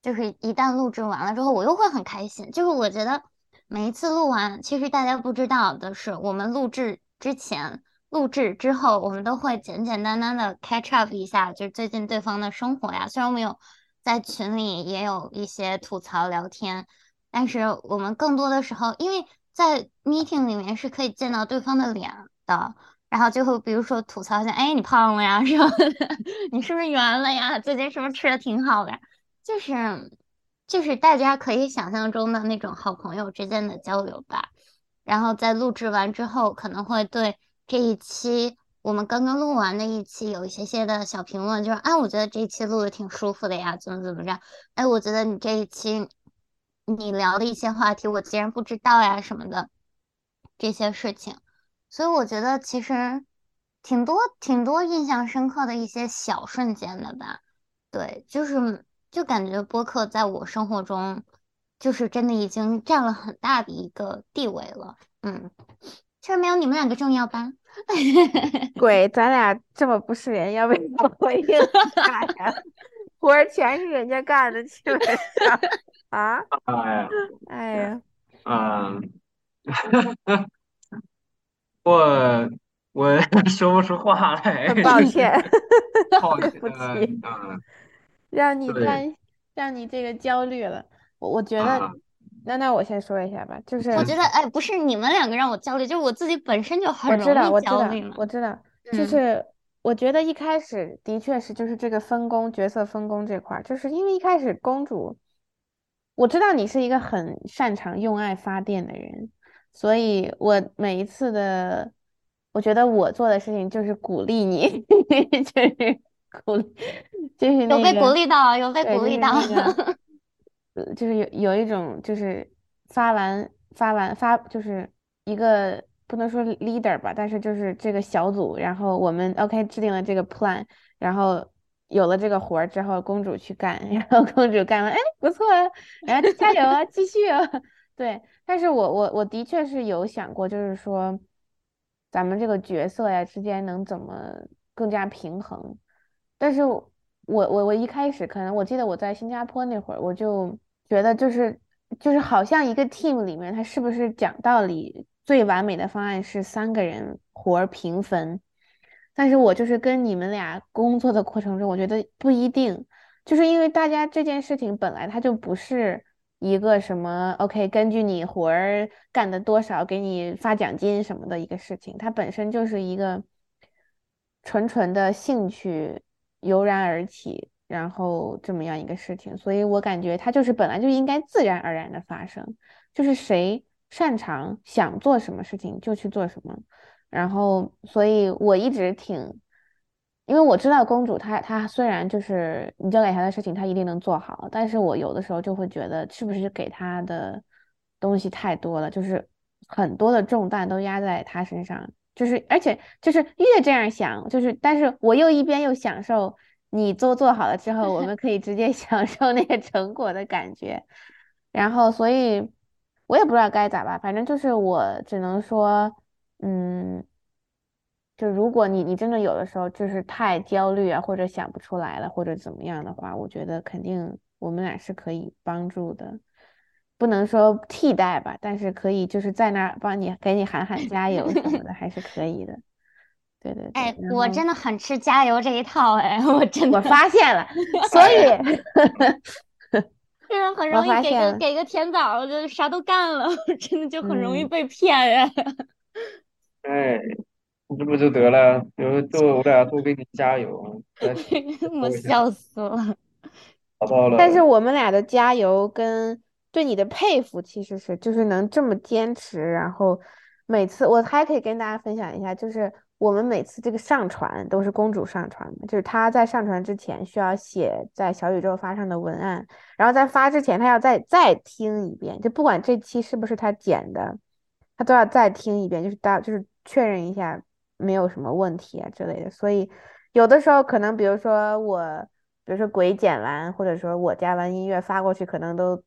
就是一旦录制完了之后，我又会很开心。就是我觉得每一次录完，其实大家不知道的是，我们录制之前、录制之后，我们都会简简单单的 catch up 一下，就是最近对方的生活呀。虽然我们有在群里也有一些吐槽聊天，但是我们更多的时候，因为在 meeting 里面是可以见到对方的脸的，然后就会比如说吐槽一下，哎，你胖了呀是吧，你是不是圆了呀？最近是不是吃的挺好的？就是就是大家可以想象中的那种好朋友之间的交流吧。然后在录制完之后，可能会对这一期我们刚刚录完的一期有一些些的小评论，就是哎，我觉得这一期录的挺舒服的呀，怎么怎么着？哎，我觉得你这一期你聊的一些话题，我竟然不知道呀什么的这些事情，所以我觉得其实挺多挺多印象深刻的一些小瞬间的吧。对，就是就感觉播客在我生活中，就是真的已经占了很大的一个地位了。嗯，确实没有你们两个重要吧？鬼，咱俩这么不是人，要不要回应啥呀？活儿全是人家干的，基本上啊，哎呀，哎呀，嗯，我我说不出话来，很抱歉，不歉，起，嗯，让你对担，让你这个焦虑了。我我觉啊，得，那那我先说一下吧，就是我觉得，哎，不是你们两个让我焦虑，就是我自己本身就我很知道，容易我知道，焦虑嘛。我知道，就嗯是我觉得一开始的确是就是这个分工角色分工这块儿，就是因为一开始公主，我知道你是一个很擅长用爱发电的人，所以我每一次的，我觉得我做的事情就是鼓励你，就是 鼓励，就是有被鼓。励到，有被鼓励到。就是有有一种就是发完发完发就是一个不能说 leader 吧，但是就是这个小组，然后我们 OK 制定了这个 plan，然后有了这个活儿之后，公主去干，然后公主干完，哎，不错啊，然后加油啊，继续啊，对，但是我我我的确是有想过，就是说咱们这个角色呀之间能怎么更加平衡。但是我我我一开始可能我记得我在新加坡那会儿，我就觉得就是就是好像一个 team 里面，他是不是讲道理最完美的方案是三个人活儿平分？但是我就是跟你们俩工作的过程中，我觉得不一定，就是因为大家这件事情本来它就不是一个什么 OK，根据你活儿干的多少给你发奖金什么的一个事情，它本身就是一个纯纯的兴趣油然而起，然后这么样一个事情，所以我感觉它就是本来就应该自然而然的发生，就是谁擅长想做什么事情就去做什么。然后，所以我一直挺，因为我知道公主她她虽然就是你交给她的事情她一定能做好，但是我有的时候就会觉得是不是给她的东西太多了，就是很多的重担都压在她身上，就是而且就是越这样想，就是但是我又一边又享受你做做好了之后，我们可以直接 享受那个成果的感觉，然后所以我也不知道该咋办，反正就是我只能说。嗯，就如果你你真的有的时候就是太焦虑啊，或者想不出来了，或者怎么样的话，我觉得肯定我们俩是可以帮助的，不能说替代吧，但是可以就是在那儿帮你给你喊喊加油什么的，还是可以的。对对对，哎，我真的很吃加油这一套，哎，我真的我发现了，所以就是很容易给个给个甜枣，就啥都干了，真的就很容易嗯被骗哎。哎，你这不就得了？有多我俩多给你加油，我笑死了。找到但是，我们俩的加油跟对你的佩服，其实是就是能这么坚持，然后每次我还可以跟大家分享一下，就是我们每次这个上传都是公主上传的，就是她在上传之前需要写在小宇宙发上的文案，然后在发之前她要再再听一遍，就不管这期是不是她剪的，她都要再听一遍，就是大就是确认一下没有什么问题啊之类的，所以有的时候可能比如说我。比如说鬼剪完，或者说我加完音乐发过去，可能都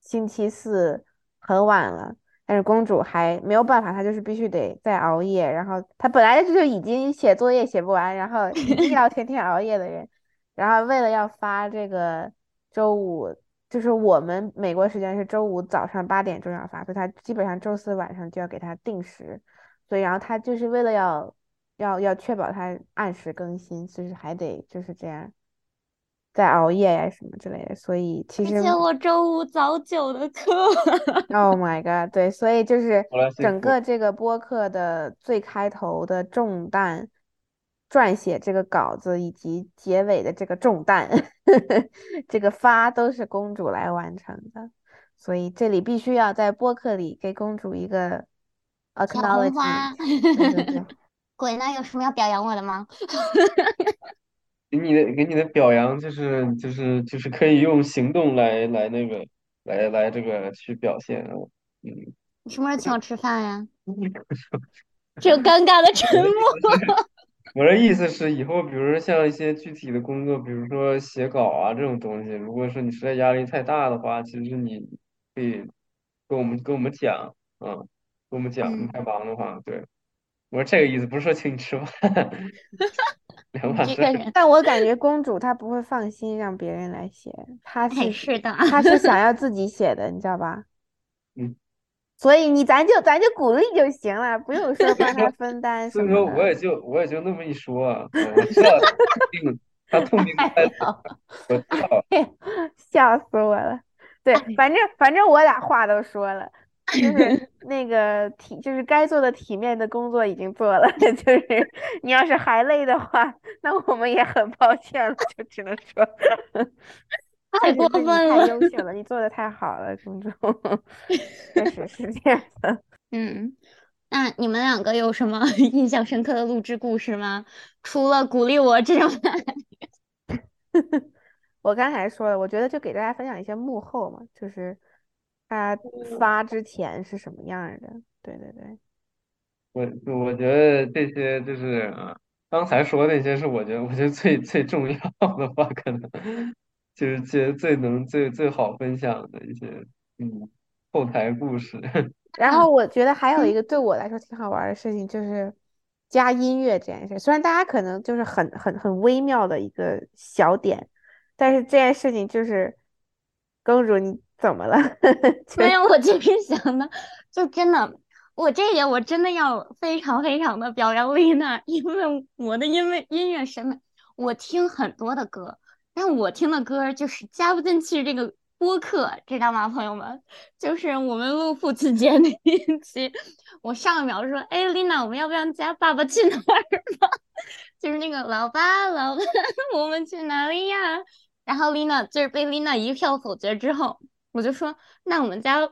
星期四很晚了，但是公主还没有办法，她就是必须得再熬夜。然后她本来就已经写作业写不完，然后一定要天天熬夜的人，然后为了要发这个周五，就是我们美国时间是周五早上八点钟要发，所以她基本上周四晚上就要给她定时，所以然后她就是为了要要要确保她按时更新，就是还得就是这样。在熬夜呀什么之类的，所以其实而且我周五早九的课。，Oh my god，对，所以就是整，个这个播客的最开头的重担，撰写这个稿子以及结尾的这个重担，这个发都是公主来完成的，所以这里必须要在播客里给公主一个小红花 acknowledgement，对对对。鬼呢？有什么要表扬我的吗？给你的给你的表扬就是就是就是可以用行动来来那个来来这个去表现啊，嗯，你什么时候请我吃饭呀？只 有尴尬的沉默。我的意思是以后比如说像一些具体的工作，比如说写稿啊这种东西，如果说你实在压力太大的话，其实你可以跟我们跟我们讲，嗯，跟我们讲，你嗯太忙的话，对，我是这个意思，不是说请你吃饭，这个人，但我感觉公主她不会放心让别人来写，她哎，是是的，她是想 要自己写的，你知道吧？嗯，所以你咱就咱就鼓励就行了，不用说帮他分担所以说我也。就我也就那么一说啊，我我知道他痛定他痛定哎思，痛，我知道，笑死我了。对，反正反正我俩话都说了，就是那个体，就是该做的体面的工作已经做了，就是你要是还累的话，那我们也很抱歉了，就只能说，太过分了。太优秀了，你做的太好了，公主，确实是这样的。嗯，那你们两个有什么印象深刻的录制故事吗？除了鼓励我这种，我刚才说了，我觉得就给大家分享一些幕后嘛，就是他发之前是什么样儿的。对对对。我我觉得这些就是啊，刚才说那些是我觉得我觉得最最重要的话，可能就是最最能最最好分享的一些嗯后台故事。然后我觉得还有一嗯个对我来说挺好玩儿的事情，就是加音乐这件事。虽然大家可能就是很很很微妙的一个小点，但是这件事情就是，公主你怎么了？没有，我就是想的，就真的，我这一点我真的要非常非常的表扬丽娜，因为我的音乐音乐审美，我听很多的歌，但我听的歌就是加不进去这个播客，知道吗，朋友们？就是我们录父亲节那一期，我上一秒说，哎，丽娜，我们要不要加《爸爸去哪儿》吧？就是那个老爸老爸，我们去哪里呀？然后丽娜就是被丽娜一票否决之后，我就说，那我们家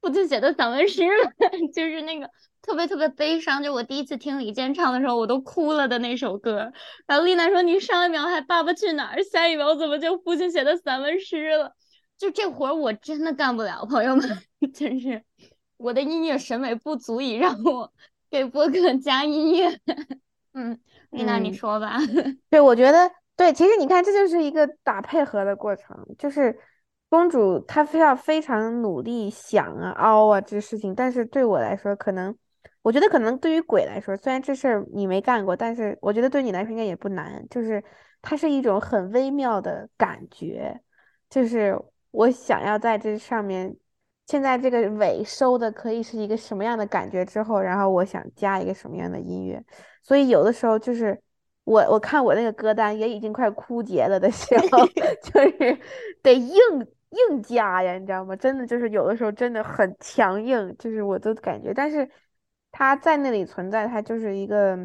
父亲写的散文诗吧，就是那个特别特别悲伤，就我第一次听李健唱的时候，我都哭了的那首歌。然后丽娜说：“你上一秒还《爸爸去哪儿》，下一秒怎么就父亲写的散文诗了？”就这活儿我真的干不了，朋友们，真是我的音乐审美不足以让我给播客加音乐。嗯，丽娜你嗯说吧。对，我觉得对，其实你看，这就是一个打配合的过程，就是公主她非要非常努力想啊、凹啊这事情，但是对我来说，可能我觉得可能对于鬼来说，虽然这事儿你没干过，但是我觉得对你来说应该也不难，就是它是一种很微妙的感觉，就是我想要在这上面。现在这个尾收的可以是一个什么样的感觉之后，然后我想加一个什么样的音乐，所以有的时候就是我我看我那个歌单也已经快枯竭了的时候，就是得硬硬加呀，你知道吗？真的就是有的时候真的很强硬，就是我都感觉，但是它在那里存在，它就是一个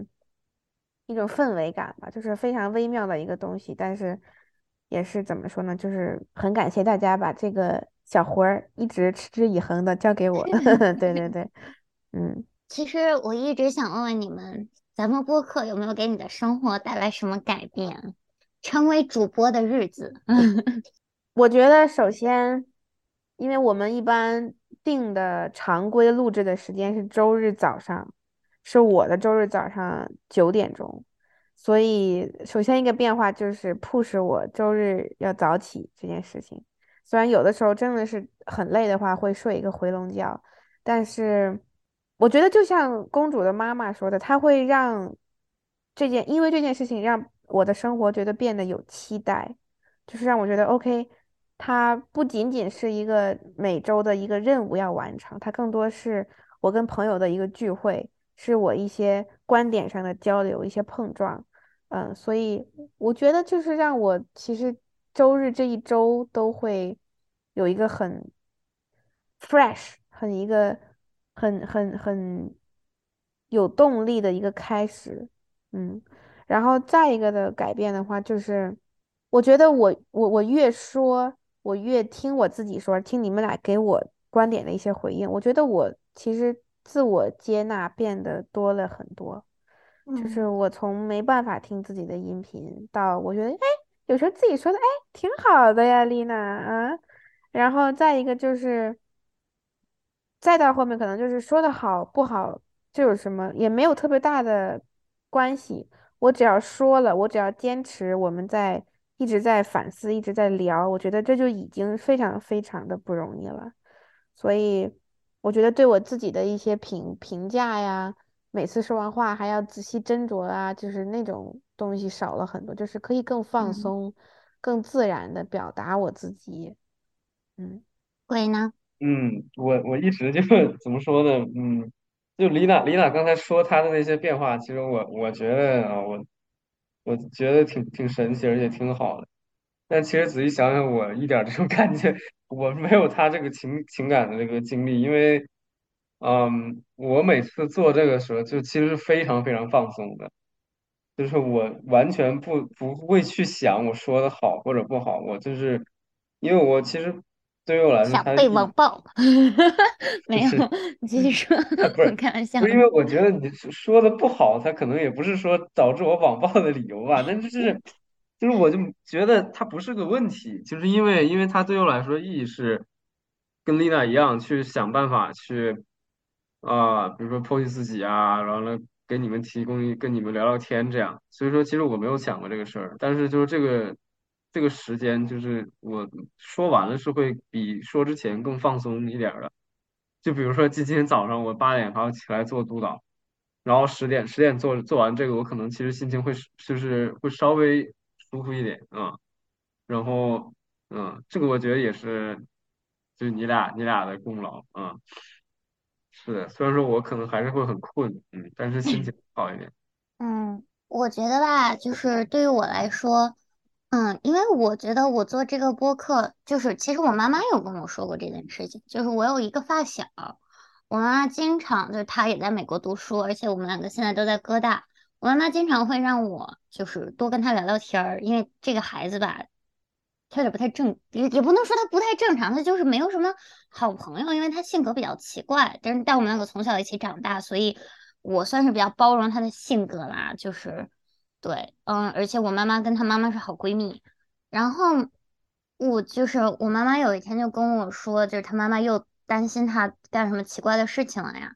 一种氛围感吧，就是非常微妙的一个东西。但是也是怎么说呢？就是很感谢大家把这个小活儿一直持之以恒的交给我。对对对，嗯。其实我一直想问问你们，咱们播客有没有给你的生活带来什么改变？成为主播的日子，我觉得首先，因为我们一般定的常规录制的时间是周日早上，是我的周日早上九点钟，所以首先一个变化就是 push 我周日要早起这件事情。虽然有的时候真的是很累的话，会睡一个回笼觉，但是。我觉得就像公主的妈妈说的，她会让这件，因为这件事情让我的生活觉得变得有期待，就是让我觉得 OK，它不仅仅是一个每周的一个任务要完成，它更多是我跟朋友的一个聚会，是我一些观点上的交流，一些碰撞，嗯，所以我觉得就是让我其实周日这一周都会有一个很 fresh，很一个。很很很有动力的一个开始，嗯，然后再一个的改变的话，就是我觉得我我我越说，我越听我自己说，听你们俩给我观点的一些回应，我觉得我其实自我接纳变得多了很多，就是我从没办法听自己的音频，到我觉得哎，有时候自己说的哎挺好的呀，丽娜啊，然后再一个就是。再到后面，可能就是说的好不好，就有什么也没有特别大的关系。我只要说了，我只要坚持，我们在一直在反思，一直在聊，我觉得这就已经非常非常的不容易了。所以，我觉得对我自己的一些评评价呀，每次说完话还要仔细斟酌啊，就是那种东西少了很多，就是可以更放松、更自然的表达我自己。嗯，鬼呢？嗯，我我一直就怎么说呢？嗯，就李娜李娜刚才说她的那些变化，其实我我觉得啊，我我觉得挺挺神奇，而且挺好的。但其实仔细想想，我一点这种 感觉，我没有他这个情情感的这个经历，因为，嗯，我每次做这个时候，就其实非常非常放松的，就是我完全不不会去想我说的好或者不好，我就是因为我其实。对于我来说，想被网暴，没有，你继续说，不是开玩笑，不是因为我觉得你说的不好，他可能也不是说导致我网暴的理由吧，但就是，就是我就觉得他不是个问题，就是因为，因为他对我来说意义是跟丽娜一样去想办法去啊，比如说剖析自己啊，然后呢给你们提供跟你们聊聊天这样，所以说其实我没有想过这个事儿，但是就是这个。这个时间就是我说完了是会比说之前更放松一点的，就比如说今天早上我八点还要起来做督导，然后十点十点做做完这个，我可能其实心情会就是会稍微舒服一点啊，然后嗯，这个我觉得也是，就是你俩你俩的功劳啊，是的，虽然说我可能还是会很困，嗯，但是心情好一点。嗯，我觉得吧，就是对于我来说。嗯，因为我觉得我做这个播客，就是其实我妈妈有跟我说过这件事情，就是我有一个发小，我妈妈经常就是她也在美国读书，而且我们两个现在都在哥大，我妈妈经常会让我就是多跟她聊聊天儿，因为这个孩子吧，他有点不太正，也也不能说他不太正常，他就是没有什么好朋友，因为他性格比较奇怪，但是但我们两个从小一起长大，所以我算是比较包容他的性格啦，就是。对，嗯，而且我妈妈跟她妈妈是好闺蜜，然后我就是我妈妈有一天就跟我说，就是她妈妈又担心她干什么奇怪的事情了呀，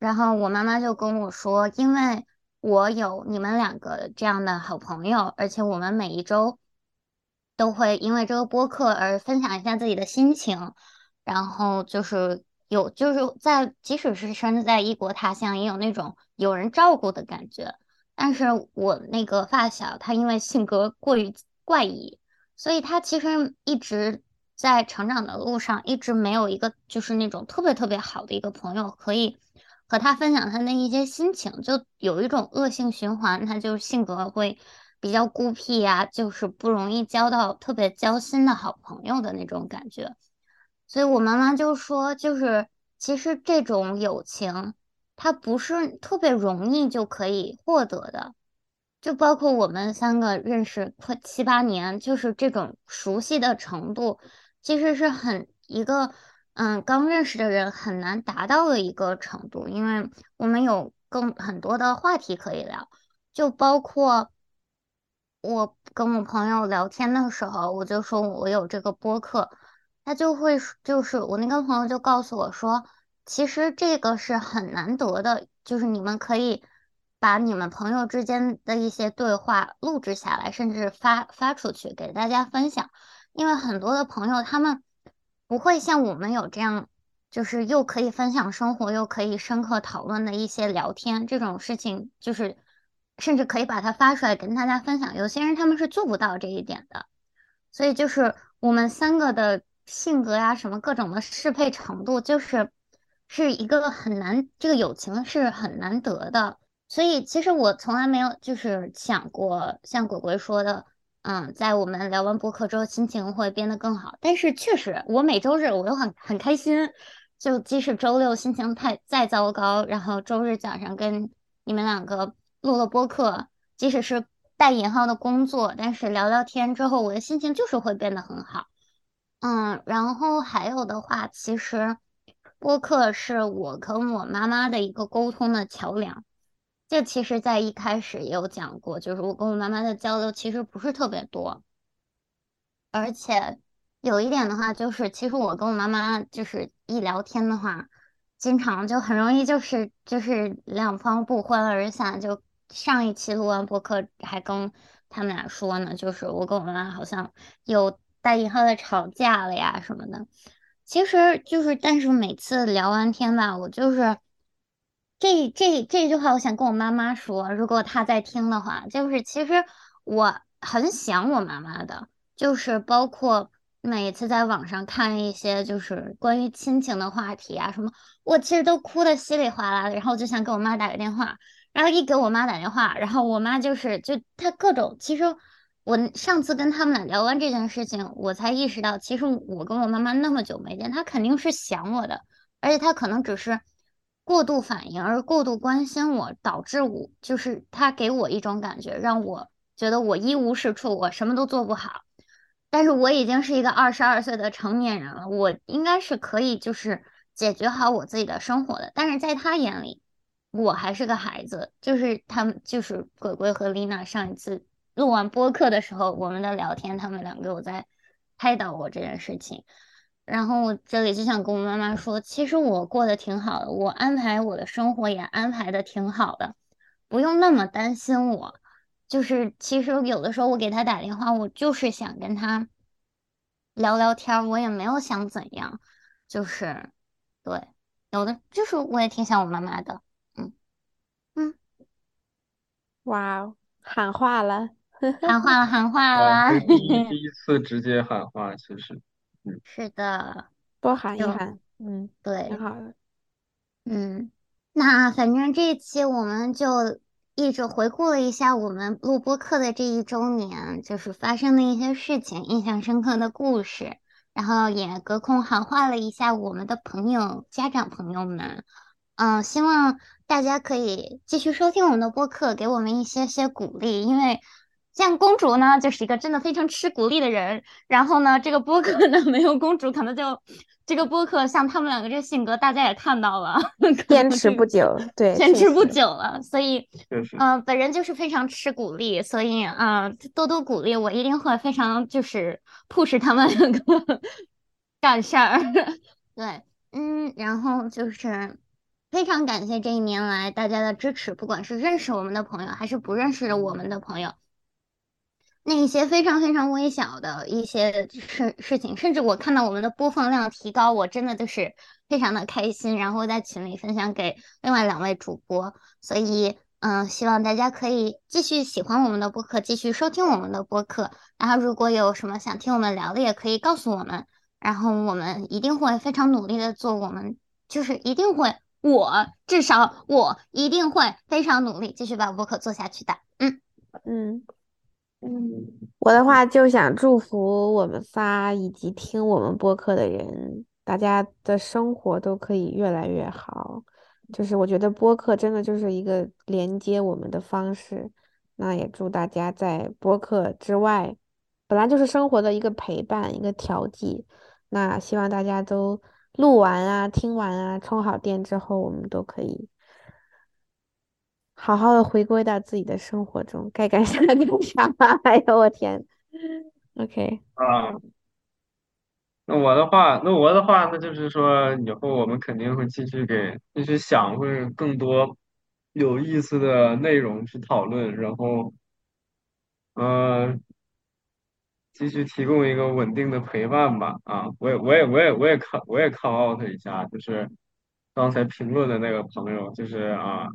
然后我妈妈就跟我说，因为我有你们两个这样的好朋友，而且我们每一周都会因为这个播客而分享一下自己的心情，然后就是有就是在即使是身在异国他乡，也有那种有人照顾的感觉。但是我那个发小，他因为性格过于怪异，所以他其实一直在成长的路上，一直没有一个就是那种特别特别好的一个朋友，可以和他分享他的一些心情，就有一种恶性循环，他就是性格会比较孤僻呀，就是不容易交到特别交心的好朋友的那种感觉。所以我妈妈就说，就是其实这种友情。它不是特别容易就可以获得的。就包括我们三个认识快七八年，就是这种熟悉的程度，其实是很一个嗯刚认识的人很难达到的一个程度，因为我们有更很多的话题可以聊，就包括我跟我朋友聊天的时候，我就说我有这个播客，他就会就是我那个朋友就告诉我说，其实这个是很难得的，就是你们可以。把你们朋友之间的一些对话录制下来，甚至发发出去给大家分享。因为很多的朋友他们不会像我们有这样，就是又可以分享生活，又可以深刻讨论的一些聊天这种事情，就是甚至可以把它发出来跟大家分享。有些人他们是做不到这一点的，所以就是我们三个的性格呀，什么各种的适配程度，就是是一个很难，这个友情是很难得的。所以其实我从来没有就是想过像鬼鬼说的，嗯，在我们聊完播客之后，心情会变得更好。但是确实，我每周日我都很很开心，就即使周六心情太再糟糕，然后周日早上跟你们两个录了播客，即使是带引号的工作，但是聊聊天之后，我的心情就是会变得很好。嗯，然后还有的话，其实播客是我跟我妈妈的一个沟通的桥梁。这其实，在一开始也有讲过，就是我跟我妈妈的交流其实不是特别多，而且有一点的话，就是其实我跟我妈妈就是一聊天的话，经常就很容易就是就是两方不欢而散。就上一期录完播客，还跟他们俩说呢，就是我跟我妈妈好像有带引号的吵架了呀什么的。其实就是，但是每次聊完天吧，我就是。这这这句话，我想跟我妈妈说，如果她在听的话，就是其实我很想我妈妈的，就是包括每次在网上看一些就是关于亲情的话题啊什么，我其实都哭的稀里哗啦的，然后我就想给我妈打个电话，然后一给我妈打电话，然后我妈就是就她各种，其实我上次跟他们俩聊完这件事情，我才意识到，其实我跟我妈妈那么久没见，她肯定是想我的，而且她可能只是。过度反应而过度关心我，导致我就是她给我一种感觉，让我觉得我一无是处，我什么都做不好。但是我已经是一个二十二岁的成年人了，我应该是可以就是解决好我自己的生活的。但是在他眼里，我还是个孩子。就是他们就是鬼鬼和丽娜上一次录完播客的时候，我们的聊天，他们两个有在开导我这件事情。然后我这里就想跟我妈妈说，其实我过得挺好的，我安排我的生活也安排的挺好的，不用那么担心我。就是其实有的时候我给他打电话，我就是想跟他聊聊天，我也没有想怎样。就是对，有的就是我也挺想我妈妈的。嗯嗯，哇哦，喊话了，喊话了，喊话了。第一 第一次直接喊话，其实。嗯是的，多喊一喊，嗯，对，挺好的。嗯，那反正这一期我们就一直回顾了一下我们录播课的这一周年，就是发生的一些事情，印象深刻的故事，然后也隔空喊话了一下我们的朋友、家长朋友们。嗯，希望大家可以继续收听我们的播客，给我们一些些鼓励，因为。像公主呢，就是一个真的非常吃鼓励的人。然后呢，这个播客呢，没有公主，可能就这个播客像他们两个这性格，大家也看到了，坚持不久，对，坚持不久了。所以，嗯，本人就是非常吃鼓励，所以啊，多多鼓励我，一定会非常就是 push 他们两个 干事儿。对，嗯，然后就是非常感谢这一年来大家的支持，不管是认识我们的朋友，还是不认识我们的朋友。那一些非常非常微小的一些事事情，甚至我看到我们的播放量提高，我真的就是非常的开心，然后在群里分享给另外两位主播。所以，嗯，希望大家可以继续喜欢我们的播客，继续收听我们的播客。然后，如果有什么想听我们聊的，也可以告诉我们。然后，我们一定会非常努力的做，我们就是一定会，我至少我一定会非常努力，继续把播客做下去的。嗯嗯。嗯，我的话就想祝福我们仨以及听我们播客的人，大家的生活都可以越来越好，就是我觉得播客真的就是一个连接我们的方式。那也祝大家在播客之外，本来就是生活的一个陪伴，一个调剂。那希望大家都录完啊，听完啊，充好电之后，我们都可以好好的回归到自己的生活中，该干啥干啥吧。哎呦我天，OK，啊，那我的话，那我的话，那就是说，以后我们肯定会继续给，继续想，会更多有意思的内容去讨论，然后，呃，继续提供一个稳定的陪伴吧。啊，我也，我也，我也，我也考我也 call out 一下，就是刚才评论的那个朋友，就是啊，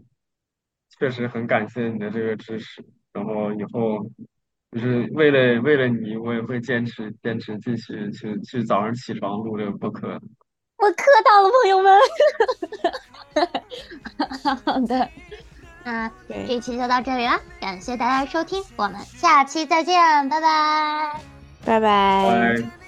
确实很感谢你的这个支持，然后以后就是为了为了你，我也会坚持坚持继续去去早上起床录这个播客。我磕到了，朋友们。好的，那这，一期就到这里了，感谢大家收听，我们下期再见，拜拜。拜拜。拜。